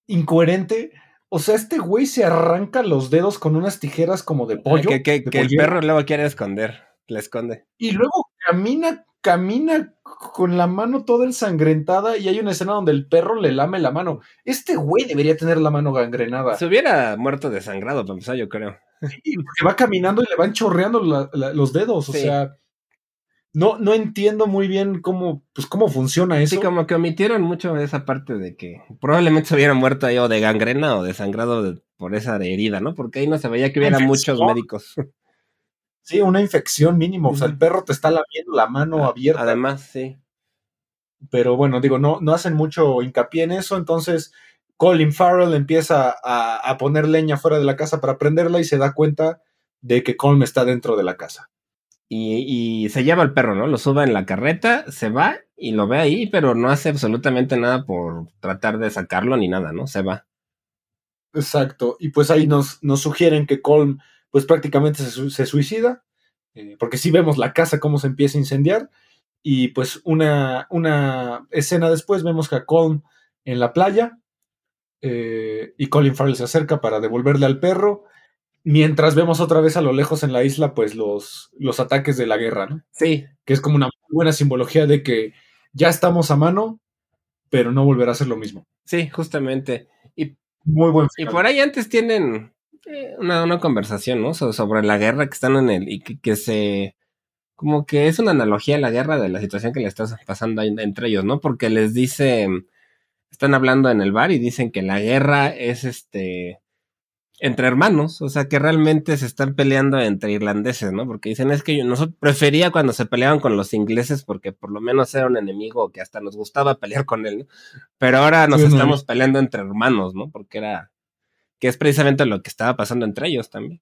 incoherente o sea, este güey se arranca los dedos con unas tijeras como de pollo. Que, que, que el perro luego quiere esconder, le esconde. Y luego camina, camina con la mano toda ensangrentada y hay una escena donde el perro le lame la mano. Este güey debería tener la mano gangrenada. Se hubiera muerto desangrado, para empezar, yo creo. Sí, porque va caminando y le van chorreando los dedos, o sea no, no entiendo muy bien cómo, pues, cómo funciona eso. Sí, como que omitieron mucho esa parte de que probablemente se hubiera muerto ahí o de gangrena o desangrado por esa herida, ¿no? Porque ahí no se veía que hubiera muchos médicos. Sí, una infección mínimo. O sea, el perro te está lamiendo la mano abierta. Además, sí. Pero bueno, digo, no, no hacen mucho hincapié en eso. Entonces, Colin Farrell empieza a, a poner leña fuera de la casa para prenderla y se da cuenta de que Colm está dentro de la casa y, se lleva al perro, ¿no? Lo sube en la carreta, se va y lo ve ahí, pero no hace absolutamente nada por tratar de sacarlo ni nada, ¿no? Se va. Exacto. Y pues ahí nos, nos sugieren que Colm, pues prácticamente se, suicida, eh, porque sí vemos la casa cómo se empieza a incendiar. Y pues una, una escena después vemos a Colm en la playa eh, y Colin Farrell se acerca para devolverle al perro Mientras vemos otra vez a lo lejos en la isla, pues los, los ataques de la guerra, ¿no? Sí. Que es como una buena simbología de que ya estamos a mano, pero no volverá a ser lo mismo. Sí, justamente. Y, Muy buen y por ahí antes tienen eh, una, una, conversación, ¿no? So, sobre la guerra que están en el. y que, que, se. Como que es una analogía a la guerra de la situación que le está pasando entre ellos, ¿no? Porque les dice. Están hablando en el bar y dicen que la guerra es este entre hermanos, o sea, que realmente se están peleando entre irlandeses, ¿no? Porque dicen, es que yo nosotros prefería cuando se peleaban con los ingleses porque por lo menos era un enemigo que hasta nos gustaba pelear con él, ¿no? Pero ahora nos sí, estamos no. peleando entre hermanos, ¿no? Porque era, que es precisamente lo que estaba pasando entre ellos también.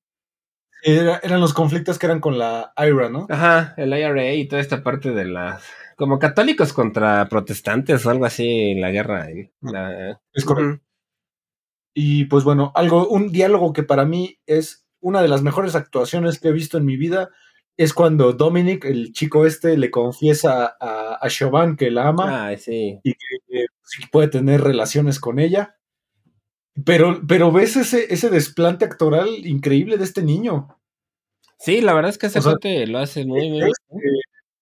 Era, eran los conflictos que eran con la IRA, ¿no? Ajá, el IRA y toda esta parte de las, como católicos contra protestantes o algo así, la guerra. La, es correcto. Y pues bueno, algo, un diálogo que para mí es una de las mejores actuaciones que he visto en mi vida es cuando Dominic, el chico este, le confiesa a, a Chauvin que la ama ah, sí. y que eh, puede tener relaciones con ella. Pero, pero ves ese, ese desplante actoral increíble de este niño. Sí, la verdad es que ese o sea, lo hace muy bien.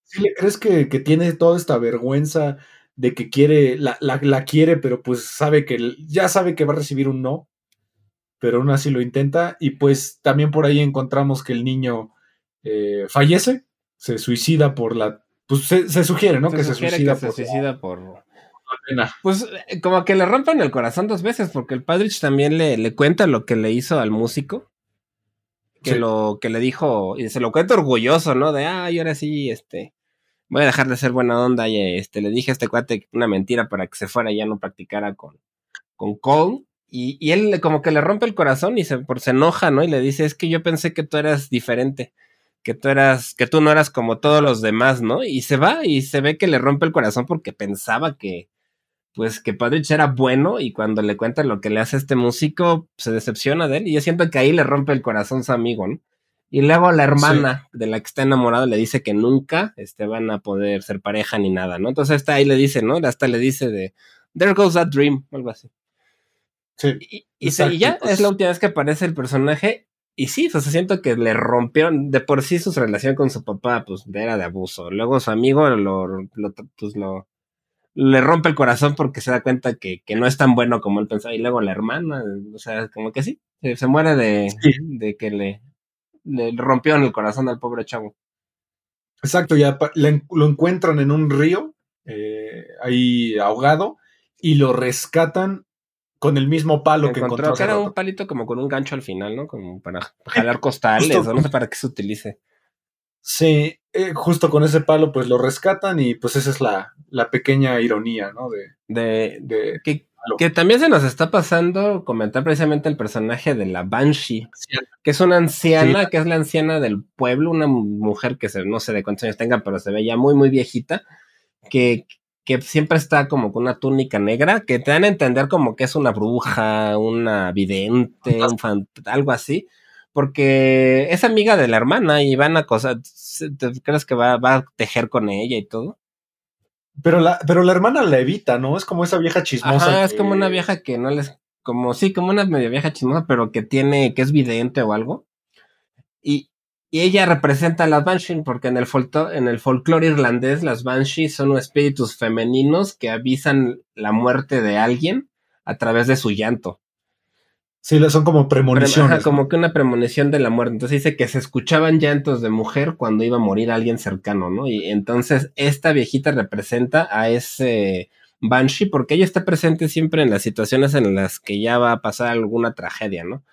¿Sí le crees que, que tiene toda esta vergüenza de que quiere, la, la, la, quiere, pero pues sabe que, ya sabe que va a recibir un no, pero aún así lo intenta. Y pues también por ahí encontramos que el niño eh, fallece, se suicida por la, pues se, se sugiere, ¿no? Se que sugiere se suicida, que por, se suicida por... pena. Pues como que le rompen el corazón dos veces, porque el Padrich también le, le cuenta lo que le hizo al músico. Que Sí. lo que le dijo, y se lo cuenta orgulloso, ¿no? De, ay, ahora sí, este, voy a dejar de ser buena onda y este, le dije a este cuate una mentira para que se fuera y ya no practicara con, con Cole. Y, y él como que le rompe el corazón y se, por, se enoja, ¿no? Y le dice, es que yo pensé que tú eras diferente, que tú eras, que tú no eras como todos los demás, ¿no? Y se va y se ve que le rompe el corazón porque pensaba que, pues que Padrich era bueno y cuando le cuenta lo que le hace este músico, se decepciona de él y yo siento que ahí le rompe el corazón su amigo, ¿no? Y luego la hermana de la que está enamorado le dice que nunca este, van a poder ser pareja ni nada, ¿no? Entonces hasta ahí le dice, ¿no? Hasta le dice de, there goes that dream, o algo así. Sí. Y, y se- y ya pues. es la última vez que aparece el personaje. Y sí, o sea, siento que le rompieron de por sí su relación con su papá, pues era de abuso. Luego su amigo lo, lo, pues, lo le rompe el corazón porque se da cuenta que, que no es tan bueno como él pensaba. Y luego la hermana, o sea, como que sí, se, se muere de, Sí. de que le, le rompieron el corazón al pobre chavo. Exacto, ya en- lo encuentran en un río, eh, ahí ahogado, y lo rescatan con el mismo palo que encontró que era un palito como con un gancho al final, ¿no? Como para jalar costales, justo. o no sé para qué se utilice. Sí, eh, justo con ese palo pues lo rescatan y pues esa es la, la pequeña ironía, ¿no? De, De, de que, que también se nos está pasando comentar precisamente el personaje de la Banshee, que es una anciana, Sí. que es la anciana del pueblo, una mujer que se, no sé de cuántos años tenga, pero se ve ya muy, muy viejita, que, que siempre está como con una túnica negra, que te dan a entender como que es una bruja, una vidente, un fant- algo así, porque es amiga de la hermana y van a cosas, ¿te crees que va, va a tejer con ella y todo? Pero la, pero la hermana la evita, ¿no? Es como esa vieja chismosa. Ajá, es como una vieja que no les, como sí, como una medio vieja chismosa, pero que tiene, que es vidente o algo. Y, y ella representa a las Banshee, porque en el, folto- en el folclore irlandés las Banshee son espíritus femeninos que avisan la muerte de alguien a través de su llanto. Sí, son como Pre- premoniciones. ajá, como que una premonición de la muerte. Entonces dice que se escuchaban llantos de mujer cuando iba a morir alguien cercano, ¿no? Y entonces esta viejita representa a ese Banshee porque ella está presente siempre en las situaciones en las que ya va a pasar alguna tragedia, ¿no?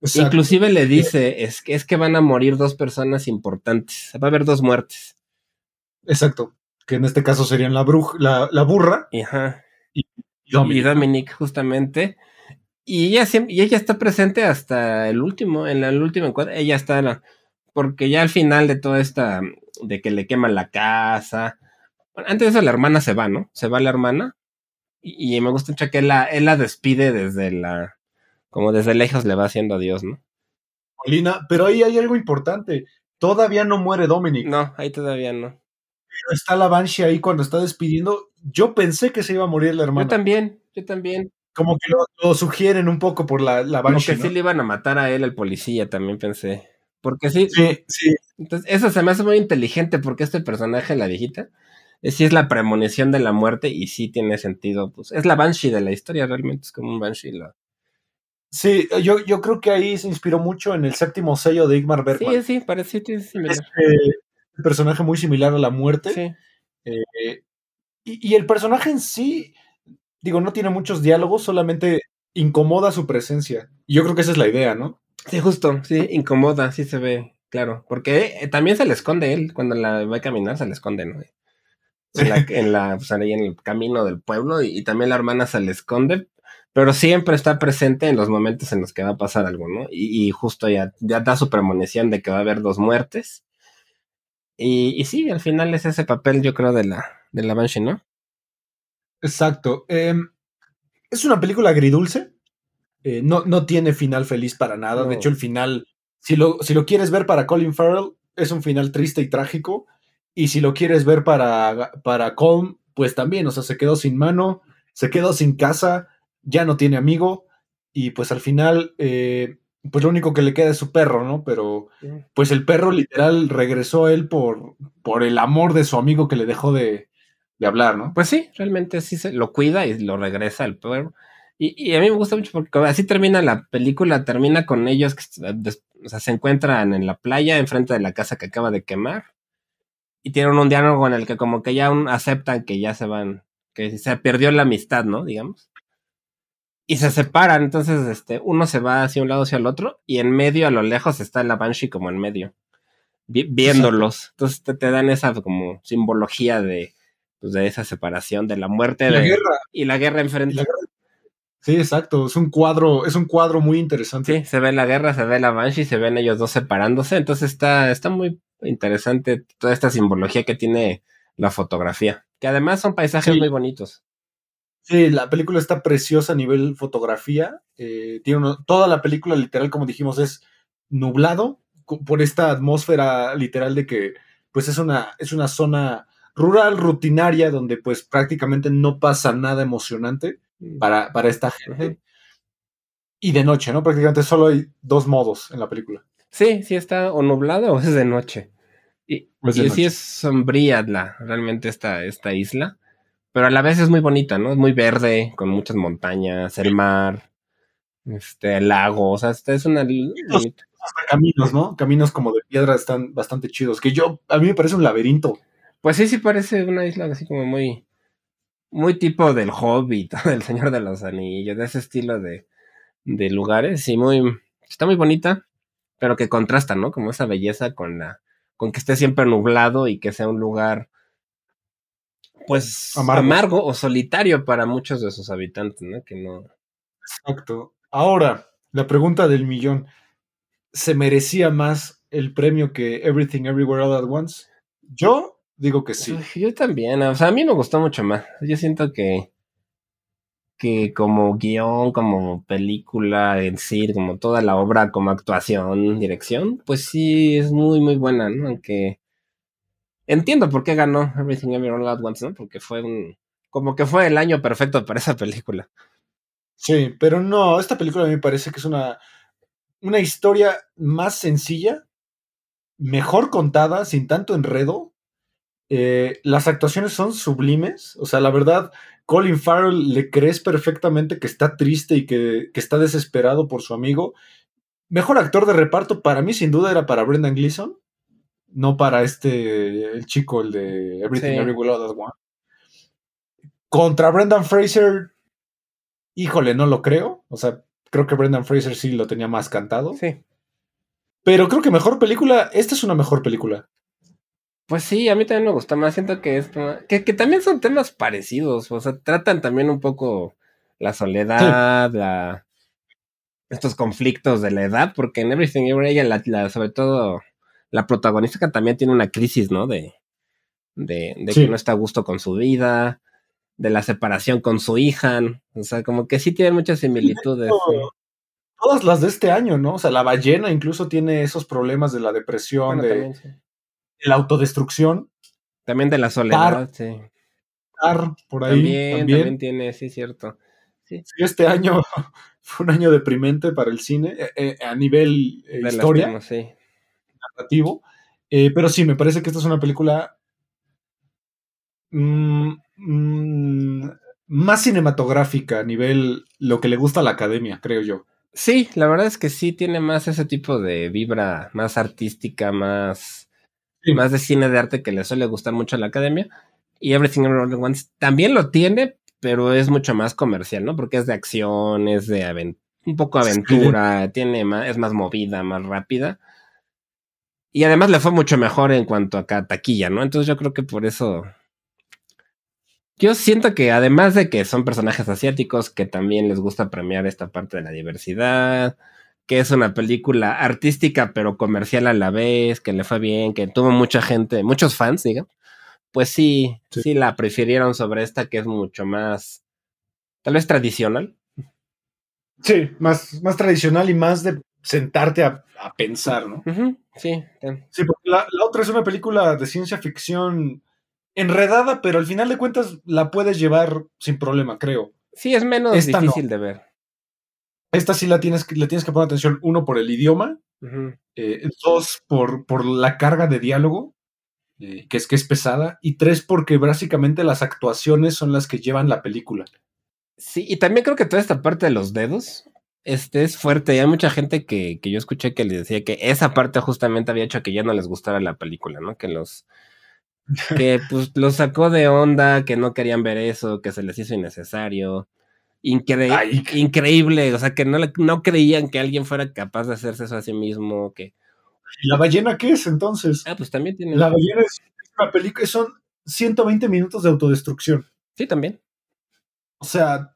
Exacto. Inclusive le dice, es que, es que van a morir dos personas importantes, va a haber dos muertes. Exacto. Que en este caso serían la, bruja, la, la burra Y, ajá, y y Dominic. Dominic, justamente. Y ella siempre, y ella está presente hasta el último, en el último encuentro, ella está, la- porque ya al final de toda esta, de que le queman la casa, bueno, antes de eso la hermana se va, ¿no? Se va la hermana, y, y me gusta mucho que él la, él la despide desde la, como desde lejos le va haciendo adiós, ¿no? Molina, pero ahí hay algo importante. Todavía no muere Dominic. No, ahí todavía no. Está la Banshee ahí cuando está despidiendo. Yo pensé que se iba a morir la hermana. Yo también, yo también. Como que lo, sugieren un poco por la, la Como que sí le iban a matar a él, el policía, también pensé. Porque sí. Sí, sí. Entonces, eso se me hace muy inteligente porque este personaje, la viejita, sí es la premonición de la muerte y sí tiene sentido. Pues es la Banshee de la historia, realmente es como un Banshee. La... Sí, yo, yo creo que ahí se inspiró mucho en el séptimo sello de Igmar Bergman. Sí, sí, parece similar. Este, un personaje muy similar a la muerte. Sí. Eh, y, y, el personaje en sí, digo, no tiene muchos diálogos, solamente incomoda su presencia. Y yo creo que esa es la idea, ¿no? Sí, justo, sí, incomoda, sí se ve, claro. Porque eh, también se le esconde él, cuando la va a caminar se le esconde, ¿no? En la, en la pues, ahí en el camino del pueblo, y, y, también la hermana se le esconde, pero siempre está presente en los momentos en los que va a pasar algo, ¿no? Y, y justo ya, ya da su premonición de que va a haber dos muertes. Y, y, sí, al final es ese papel, yo creo, de la, de la Banshee, ¿no? Exacto. Eh, es una película agridulce. Eh, no, no tiene final feliz para nada. No. De hecho, el final, si lo, si lo quieres ver para Colin Farrell, es un final triste y trágico. Y si lo quieres ver para, para Colm, pues también, o sea, se quedó sin mano, se quedó sin casa, ya no tiene amigo. Y pues al final, eh, pues lo único que le queda es su perro, ¿no? Pero pues el perro literal regresó a él por, por el amor de su amigo que le dejó de, de hablar, ¿no? Pues sí, realmente sí se lo cuida y lo regresa al perro. Y, y, a mí me gusta mucho porque así termina la película, termina con ellos que o sea, se encuentran en la playa enfrente de la casa que acaba de quemar y tienen un diálogo en el que como que ya un, aceptan que ya se van, que se perdió la amistad, ¿no? Digamos. Y se separan, entonces este, uno se va hacia un lado hacia el otro y en medio a lo lejos está la Banshee como en medio, vi viéndolos. Entonces te, te, dan esa como simbología de, pues, de esa separación, de la muerte y la de, guerra. y la guerra enfrente. La guerra. Sí, exacto. Es un cuadro, es un cuadro muy interesante. Sí, se ve la guerra, se ve la Banshee, se ven ellos dos separándose. Entonces está, está muy interesante toda esta simbología que tiene la fotografía. Que además son paisajes Sí. muy bonitos. Sí, la película está preciosa a nivel fotografía. Eh, tiene uno- toda la película, literal, como dijimos, es nublado por esta atmósfera literal de que, pues, es una, es una zona rural, rutinaria, donde, pues, prácticamente no pasa nada emocionante para, para esta gente. Y de noche, ¿no? Prácticamente solo hay dos modos en la película. Sí, sí está o nublado o es de noche. Y, de y sí es sombría la, realmente esta, esta isla. Pero a la vez es muy bonita, ¿no? Es muy verde, con muchas montañas, el mar, este, el lago. O sea, es una. los- Hasta caminos, ¿no? Caminos como de piedra están bastante chidos. Que yo, a mí me parece un laberinto. Pues sí, sí parece una isla así como muy. Muy tipo del Hobbit, del Señor de los Anillos, de ese estilo de, de lugares. Y muy. Está muy bonita, pero que contrasta, ¿no? Como esa belleza con la. con que esté siempre nublado y que sea un lugar. Pues Amargo. amargo, o solitario para muchos de sus habitantes, ¿no? Que no. Exacto. Ahora, la pregunta del millón. ¿Se merecía más el premio que Everything Everywhere All at Once? Yo digo que sí. Yo también, o sea, a mí me gustó mucho más. Yo siento que, que como guion, como película en sí, como toda la obra, como actuación, dirección, pues sí es muy, muy buena, ¿no? Aunque entiendo por qué ganó Everything Everywhere All at Once, ¿no? Porque fue un, como que fue el año perfecto para esa película. Sí, pero no, esta película a mí me parece que es una, una historia más sencilla, mejor contada, sin tanto enredo. Eh, las actuaciones son sublimes, o sea, la verdad, Colin Farrell le crees perfectamente que está triste y que, que está desesperado por su amigo. Mejor actor de reparto para mí, sin duda, era para Brendan Gleeson, no para este, el chico, el de Everything Sí. Everywhere All at Once. Contra Brendan Fraser, híjole, no lo creo. O sea, creo que Brendan Fraser sí lo tenía más cantado. Sí. Pero creo que mejor película, esta es una mejor película. Pues sí, a mí también me gusta más. Siento que es que, que también son temas parecidos. O sea, tratan también un poco la soledad, la estos conflictos de la edad, porque en Everything Everywhere ella, la, la- sobre todo la protagonista que también tiene una crisis, ¿no? De, de, de Sí. que no está a gusto con su vida, de la separación con su hija. O sea, como que sí tienen muchas similitudes. sí. Todas las de este año, ¿no? O sea, la ballena incluso tiene esos problemas de la depresión, Bueno, de, también, la autodestrucción. También de la soledad, sí. Tar, por ahí También, también. también tiene, sí, cierto. sí. este año fue un año deprimente para el cine eh, eh, a nivel eh, historia, sí. narrativo. Eh, pero sí, me parece que esta es una película mm, mm, más cinematográfica a nivel lo que le gusta a la academia, creo yo. Sí, la verdad es que sí tiene más ese tipo de vibra más artística, más, Sí. más de cine de arte que le suele gustar mucho a la academia. Y Everything Once también lo tiene, pero es mucho más comercial, ¿no? Porque es de acción, es de un poco Sí. aventura, tiene más, es más movida, más rápida. Y además le fue mucho mejor en cuanto a taquilla, ¿no? Entonces yo creo que por eso. Yo siento que además de que son personajes asiáticos que también les gusta premiar esta parte de la diversidad, que es una película artística pero comercial a la vez, que le fue bien, que tuvo mucha gente, muchos fans, diga, pues sí, Sí. sí, la prefirieron sobre esta que es mucho más, tal vez tradicional. Sí, más, más tradicional y más de sentarte a, a pensar, ¿no? Sí, Sí, porque la, la otra es una película de ciencia ficción enredada, pero al final de cuentas la puedes llevar sin problema, creo. sí, es menos Esta no. difícil de ver. Esta sí la tienes que, le tienes que poner atención, uno, por el idioma, eh, dos, por, por la carga de diálogo, eh, que es que es pesada, y tres, porque básicamente las actuaciones son las que llevan la película. Sí, y también creo que toda esta parte de los dedos este es fuerte. Y hay mucha gente que, que yo escuché que les decía que esa parte justamente había hecho que ya no les gustara la película, ¿no? Que los que pues los sacó de onda, que no querían ver eso, que se les hizo innecesario. Incre- Ay, increíble, o sea, que no, no creían que alguien fuera capaz de hacerse eso a sí mismo, que... ¿Y la ballena qué es entonces? Ah, pues también tiene... La ballena es una película, son 120 minutos de autodestrucción. Sí, también. O sea,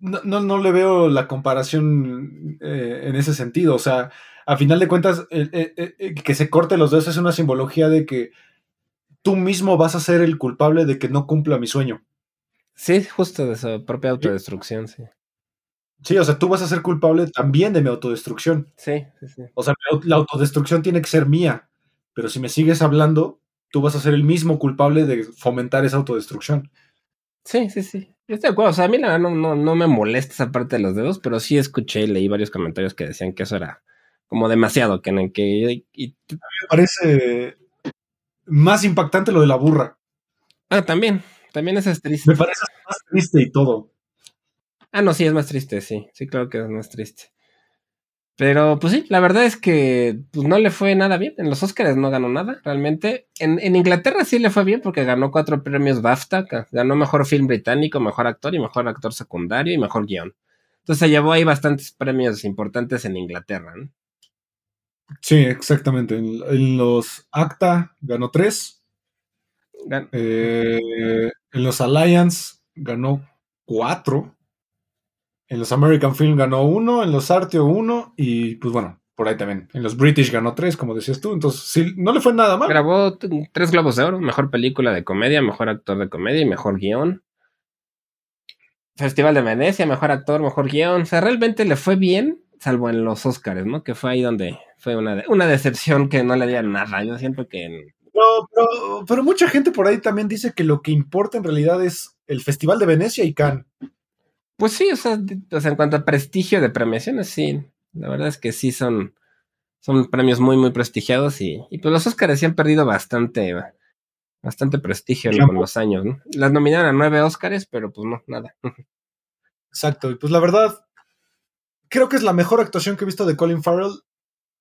no, no, no le veo la comparación eh, en ese sentido. O sea, a final de cuentas, eh, eh, que se corte los dedos es una simbología de que tú mismo vas a ser el culpable de que no cumpla mi sueño. Sí, justo de su propia autodestrucción, sí. Sí, o sea, tú vas a ser culpable también de mi autodestrucción. Sí, sí, sí. O sea, la autodestrucción tiene que ser mía. Pero si me sigues hablando, tú vas a ser el mismo culpable de fomentar esa autodestrucción. Sí, sí, sí. Yo estoy de acuerdo. O sea, a mí la verdad no, no, no me molesta esa parte de los dedos, pero sí escuché y leí varios comentarios que decían que eso era como demasiado, que, en- que y- Me parece más impactante lo de la burra. ah, también, también eso es triste. Me parece más triste y todo. Ah, no, sí, es más triste, sí. Sí, claro que es más triste. Pero, pues sí, la verdad es que pues, no le fue nada bien. En los Oscars no ganó nada, realmente. En, en Inglaterra sí le fue bien porque ganó cuatro premios BAFTA. Ganó mejor film británico, mejor actor y mejor actor secundario y mejor guion. Entonces se llevó ahí bastantes premios importantes en Inglaterra. ¿no? Sí, exactamente. En, en los ACTA ganó tres. Gan- Eh, en los Alliance ganó cuatro. En los American Film ganó uno. En los Arteo uno. Y pues bueno, por ahí también. En los British ganó tres, como decías tú. Entonces, sí, no le fue nada mal. Grabó tres globos de oro, mejor película de comedia, mejor actor de comedia y mejor guion. Festival de Venecia, mejor actor, mejor guion. O sea, realmente le fue bien, salvo en los Oscars, ¿no? Que fue ahí donde fue una, una decepción que no le dieron nada. Yo siento que en- Pero, pero- pero mucha gente por ahí también dice que lo que importa en realidad es el Festival de Venecia y Cannes. Pues sí, o sea, o sea, en cuanto a prestigio de premiaciones, sí. La verdad es que sí son, son premios muy, muy prestigiados y, y pues los Oscars sí han perdido bastante, bastante prestigio ¿no? Con los años, ¿no? Las nominaron a nueve Oscars, pero pues no, nada. Exacto. Y pues la verdad, creo que es la mejor actuación que he visto de Colin Farrell.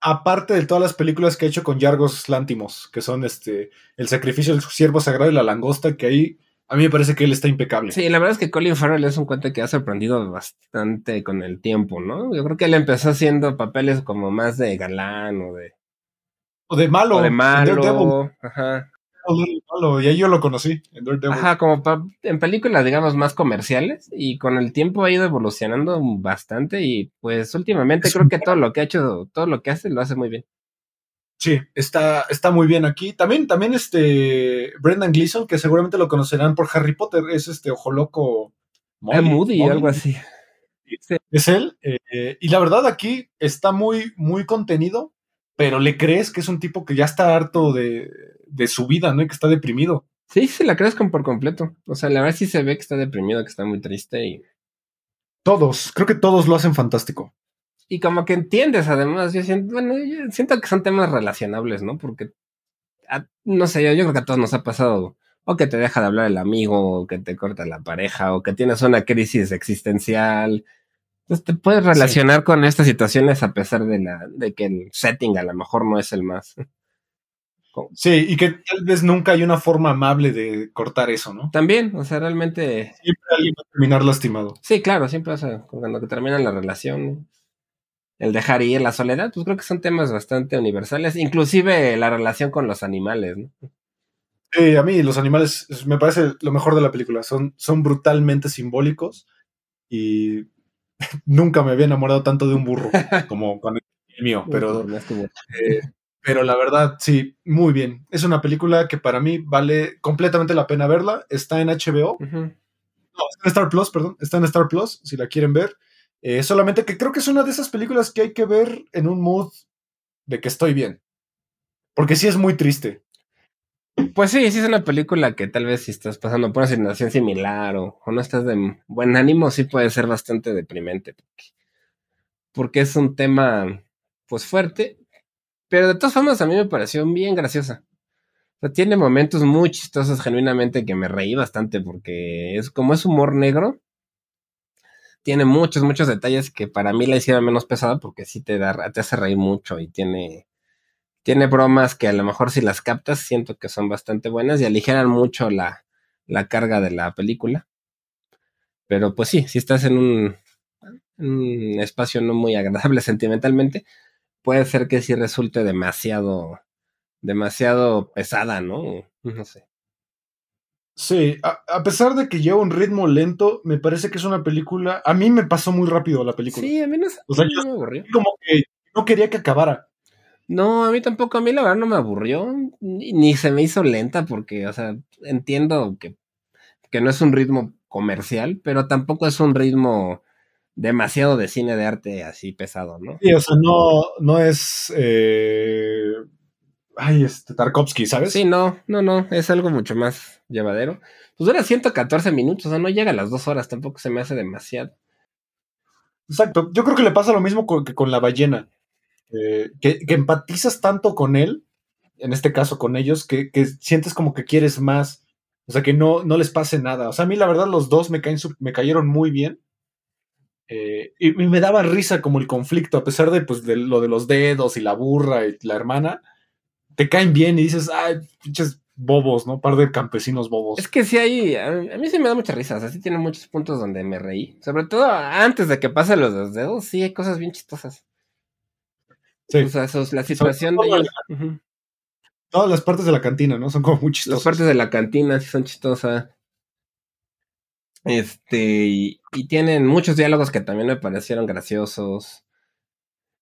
Aparte de todas las películas que ha hecho con Yargos Lántimos, que son este El sacrificio del siervo sagrado y la langosta, que ahí a mí me parece que él está impecable. Sí, la verdad es que Colin Farrell es un cuate que ha sorprendido bastante con el tiempo, ¿no? Yo creo que él empezó haciendo papeles como más de galán o de, O de malo. o de malo. Ajá. Malo, Y ahí yo lo conocí, en Daredevil. Ajá, como en películas, digamos, más comerciales. Y con el tiempo ha ido evolucionando bastante. Y pues últimamente Es creo que todo lo que ha hecho, todo lo que hace, lo hace muy bien. Sí, está, está muy bien aquí. También, también este Brendan Gleeson, que seguramente lo conocerán por Harry Potter, es este ojo loco. Ah, Moody, algo así. Es él. eh, y la verdad aquí está muy, muy contenido, pero le crees que es un tipo que ya está harto de, de su vida, ¿no? Y que está deprimido. Sí, se la crees con por completo. O sea, la verdad sí se ve que está deprimido, que está muy triste y Todos, creo que todos lo hacen fantástico. Y como que entiendes, además, yo siento, bueno, yo siento que son temas relacionables, ¿no? Porque, a- no sé, yo, yo creo que a todos nos ha pasado, o que te deja de hablar el amigo, o que te corta la pareja, o que tienes una crisis existencial. Entonces te puedes relacionar con estas situaciones a pesar de, la, de que el setting a lo mejor no es el más. Sí, y que tal vez nunca hay una forma amable de cortar eso, ¿no? También, o sea, realmente, Siempre alguien va a terminar lastimado. sí, claro, siempre pasa cuando que termina la relación. El dejar ir, la soledad, pues creo que son temas bastante universales, inclusive la relación con los animales, ¿no? Sí, a mí los animales es- me parece lo mejor de la película. Son, son brutalmente simbólicos y nunca me había enamorado tanto de un burro como con el mío, pero, eh, pero la verdad, sí, muy bien. Es una película que para mí vale completamente la pena verla. Está en HBO, no, está en Star Plus, perdón, está en Star Plus, si la quieren ver. Eh, solamente que creo que es una de esas películas que hay que ver en un mood de que estoy bien. Porque sí es muy triste. Pues sí, sí es una película que tal vez si estás pasando por una situación similar o, o no estás de buen ánimo, sí puede ser bastante deprimente. Porque, porque es un tema, pues fuerte, pero de todas formas a mí me pareció bien graciosa. O sea, tiene momentos muy chistosos genuinamente que me reí bastante porque es como es humor negro. Tiene muchos, muchos detalles que para mí la hicieron menos pesada porque sí te da, te hace reír mucho y tiene, tiene bromas que a lo mejor si las captas siento que son bastante buenas y aligeran mucho la, la carga de la película. Pero pues sí, si estás en un, en un espacio no muy agradable sentimentalmente, puede ser que sí resulte demasiado, demasiado pesada, ¿no? No sé. Sí, a, a pesar de que lleva un ritmo lento, me parece que es una película. A mí me pasó muy rápido la película. Sí, a mí no, sé, O sea, no yo- me aburrió. Como que no quería que acabara. No, a mí tampoco, a mí la verdad no me aburrió, ni, ni se me hizo lenta porque, o sea, entiendo que, que no es un ritmo comercial, pero tampoco es un ritmo demasiado de cine de arte así pesado, ¿no? Sí, o sea, no, no es. eh, Ay, este Tarkovsky, ¿sabes? Sí, no, no, no, es algo mucho más llevadero. Pues dura 114 minutos, o sea, no llega a las dos horas, tampoco se me hace demasiado. Exacto. Yo creo que le pasa lo mismo con, que con la ballena. eh, que, que empatizas tanto con él, en este caso con ellos, que, que sientes como que quieres más. O sea, que no, no les pase nada. O sea, a mí la verdad los dos me, caen, me cayeron muy bien. Eh, y, y me daba risa como el conflicto, a pesar de, pues, de lo de los dedos y la burra y la hermana. Te caen bien y dices, ay, pinches bobos, ¿no? Par de campesinos bobos. Es que sí hay, a, a mí sí me da mucha risa, o sea, sí tiene muchos puntos donde me reí. Sobre todo antes de que pasen los dos dedos, sí hay cosas bien chistosas. Sí. O sea, esos- la situación de ellos. Todas las partes de la cantina, ¿no? Son como muy Las chistosas. partes de la cantina sí son chistosas. Este, y, y tienen muchos diálogos que también me parecieron graciosos.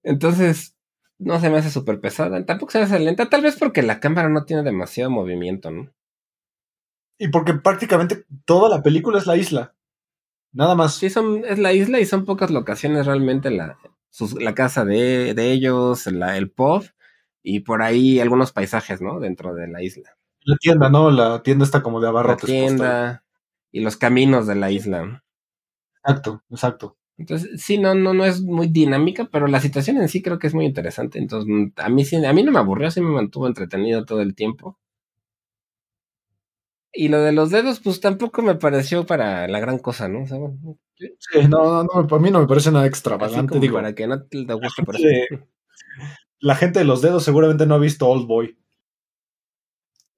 Entonces, no se me hace súper pesada. Tampoco se me hace lenta, tal vez porque la cámara no tiene demasiado movimiento, ¿no? Y porque prácticamente toda la película es la isla. Nada más. Sí, son, es la isla y son pocas locaciones realmente la, sus- la casa de, de ellos, la, el pub y por ahí algunos paisajes, ¿no? Dentro de la isla. La tienda, ¿no? La tienda está como de La abarrotes. tienda y los caminos de la isla. Exacto, exacto. Entonces, sí, no, no, no es muy dinámica, pero la situación en sí creo que es muy interesante. Entonces, mm, a mí sí, a mí no me aburrió, sí me mantuvo entretenido todo el tiempo. Y lo de los dedos, pues tampoco me pareció para la gran cosa, ¿no? O sea, bueno, Sí, no, no, para mí no me parece nada extravagante. Digo, para que no te guste por eso. la gente de los dedos seguramente no ha visto Old Boy.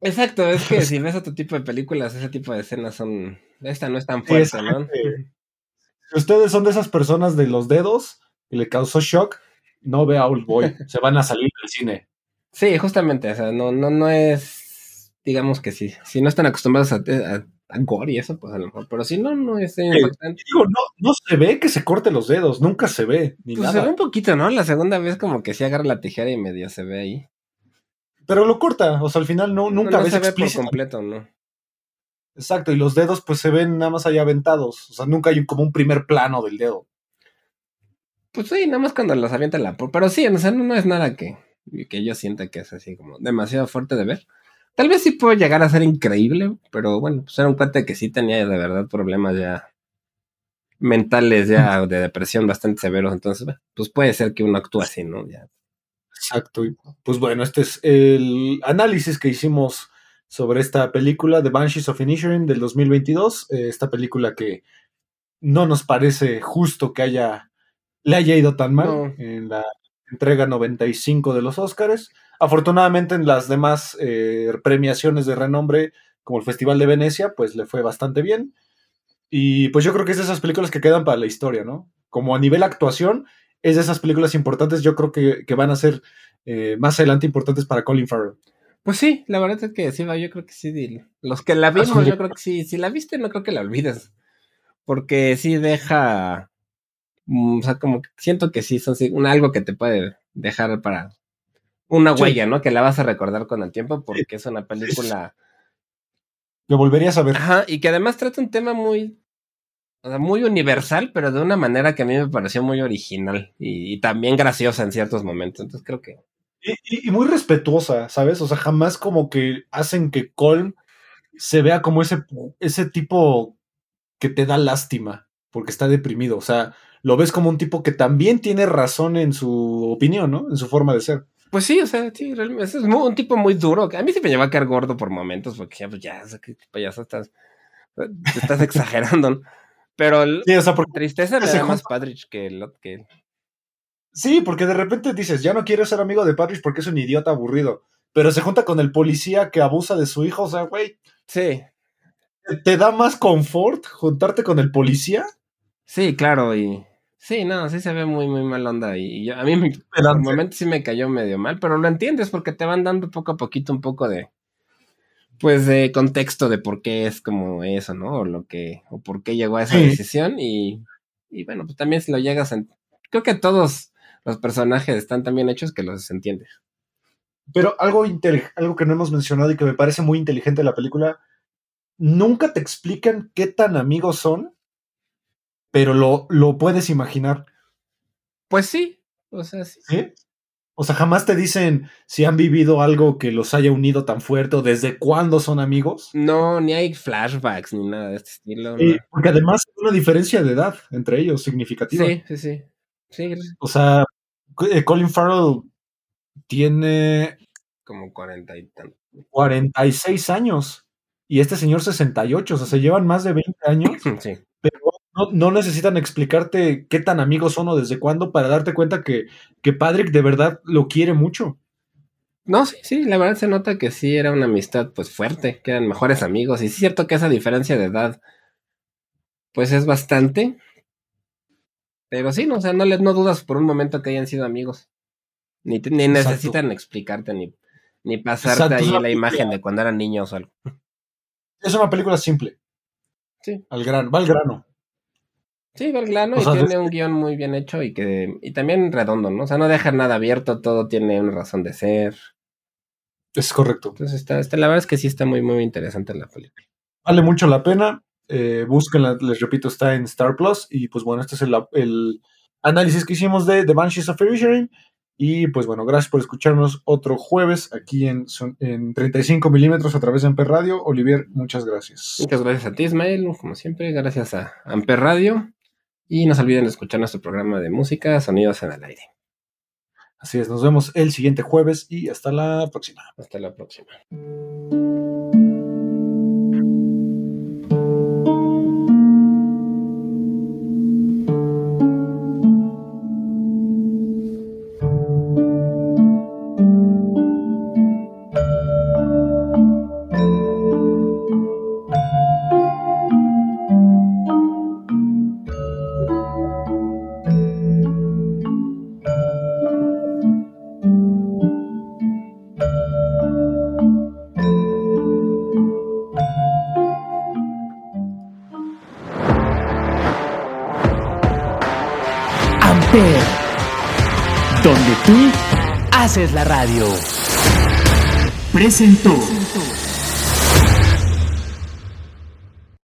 Exacto, es que si ves otro tipo de películas, ese tipo de escenas son. Esta no es tan fuerte, ¿no? Si ustedes son de esas personas de los dedos y le causó shock, no vea Old Boy. Se van a salir del cine. Sí, justamente, o sea, no, no, no es. Digamos que sí. Si no están acostumbrados a, a, a gore y eso, pues a lo mejor. Pero si no, no es impactante. Digo, no, no se ve que se corte los dedos, nunca se ve, ni Pues se nada. ve un poquito, ¿no? La segunda vez como que sí agarra la tijera y medio se ve ahí. Pero lo corta, o sea, al final no, nunca no, no ves se ve por explícito. completo, ¿no? Exacto, y los dedos pues se ven nada más allá aventados. O sea, nunca hay como un primer plano del dedo. Pues sí, nada más cuando los avienta la... Pero sí, o sea, no, no es nada que, que yo sienta que es así como demasiado fuerte de ver. Tal vez sí puede llegar a ser increíble, pero bueno, pues era un cuate que sí tenía de verdad problemas ya mentales ya de depresión bastante severos, entonces, pues puede ser que uno actúe así, ¿no? Ya. Exacto. Pues bueno, este es el análisis que hicimos sobre esta película, The Banshees of Inisherin del 2022, eh, esta película que no nos parece justo que haya le haya ido tan mal en la entrega 95 de los Oscars. Afortunadamente en las demás eh, premiaciones de renombre, como el Festival de Venecia, pues le fue bastante bien. Y pues yo creo que es de esas películas que quedan para la historia, ¿no? Como a nivel actuación, es de esas películas importantes, yo creo que, van a ser eh, más adelante importantes para Colin Farrell. Pues sí, la verdad es que sí, yo creo que sí. Los que la vimos, yo creo que sí. Si la viste, no creo que la olvides. Porque sí deja. Mm, o sea, como que siento que sí, son un, algo que te puede dejar para una huella, ¿no? Que la vas a recordar con el tiempo porque es una película. Lo volverías a ver. Ajá, y que además trata un tema muy. O sea, muy universal, pero de una manera que a mí me pareció muy original y también graciosa en ciertos momentos. Entonces creo que y, muy respetuosa, ¿sabes? O sea, jamás como que hacen que Colm se vea como ese, ese tipo que te da lástima porque está deprimido. O sea, lo ves como un tipo que también tiene razón en su opinión, ¿no? En su forma de ser. Pues sí, o sea, sí, realmente es un tipo muy duro. A mí se me lleva a caer gordo por momentos, porque ya, pues ya, ya estás, estás exagerando. Pero sí, o sea, porque tristeza me da más Padrich que, que, Sí, porque de repente dices, ya no quiero ser amigo de Patrick porque es un idiota aburrido. Pero se junta con el policía que abusa de su hijo, o sea, güey. Sí. ¿Te da más confort juntarte con el policía? Sí, claro, y. Sí, no, sí se ve muy, muy mal onda. Y, a mí me, en momento sí me cayó medio mal, pero lo entiendes porque te van dando poco a poquito un poco de. Pues de contexto de por qué es como eso, ¿no? O lo que. O por qué llegó a esa decisión. Y, y bueno, pues también si lo llegas a. Creo que todos los personajes están tan bien hechos que los entiende. Pero algo, algo que no hemos mencionado y que me parece muy inteligente de la película, nunca te explican qué tan amigos son, pero lo, lo puedes imaginar. Pues sí, o sea, sí. O sea, jamás te dicen si han vivido algo que los haya unido tan fuerte o desde cuándo son amigos. No, ni hay flashbacks ni nada de este estilo. Porque además hay una diferencia de edad entre ellos significativa. Sí, sí, sí. sí. O sea, eh, Colin Farrell tiene como 40 y 46 años y este señor 68, o sea, se llevan más de 20 años. Sí. Pero no, necesitan explicarte qué tan amigos son o desde cuándo para darte cuenta que, que Patrick de verdad lo quiere mucho. No, sí, sí, la verdad se nota que sí era una amistad pues fuerte, que eran mejores amigos y es cierto que esa diferencia de edad pues es bastante, pero sí, no, o sea, no, no dudas por un momento que hayan sido amigos. Ni, ni necesitan explicarte, ni, ni pasarte ahí la imagen de cuando eran niños o algo. Es una película simple. Sí. Al grano, va al grano. Sí, va al y tiene un guion muy bien hecho y que y también redondo, ¿no? O sea, no deja nada abierto, todo tiene una razón de ser. Es correcto. Entonces está, está la verdad es que sí está muy, muy interesante la película. Vale mucho la pena. Eh, búsquenla, les repito, está en Star Plus. Y pues bueno, este es el, análisis que hicimos de The Banshees of Inisherin. Y pues bueno, gracias por escucharnos otro jueves aquí en, en 35 milímetros a través de Amper Radio. Olivier, muchas gracias. Muchas gracias a ti, Ismael, como siempre, gracias a Amper Radio. Y no se olviden de escuchar nuestro programa de música, Sonidos en el Aire. Así es, nos vemos el siguiente jueves y hasta la próxima. Hasta la próxima. Radio. Presentó.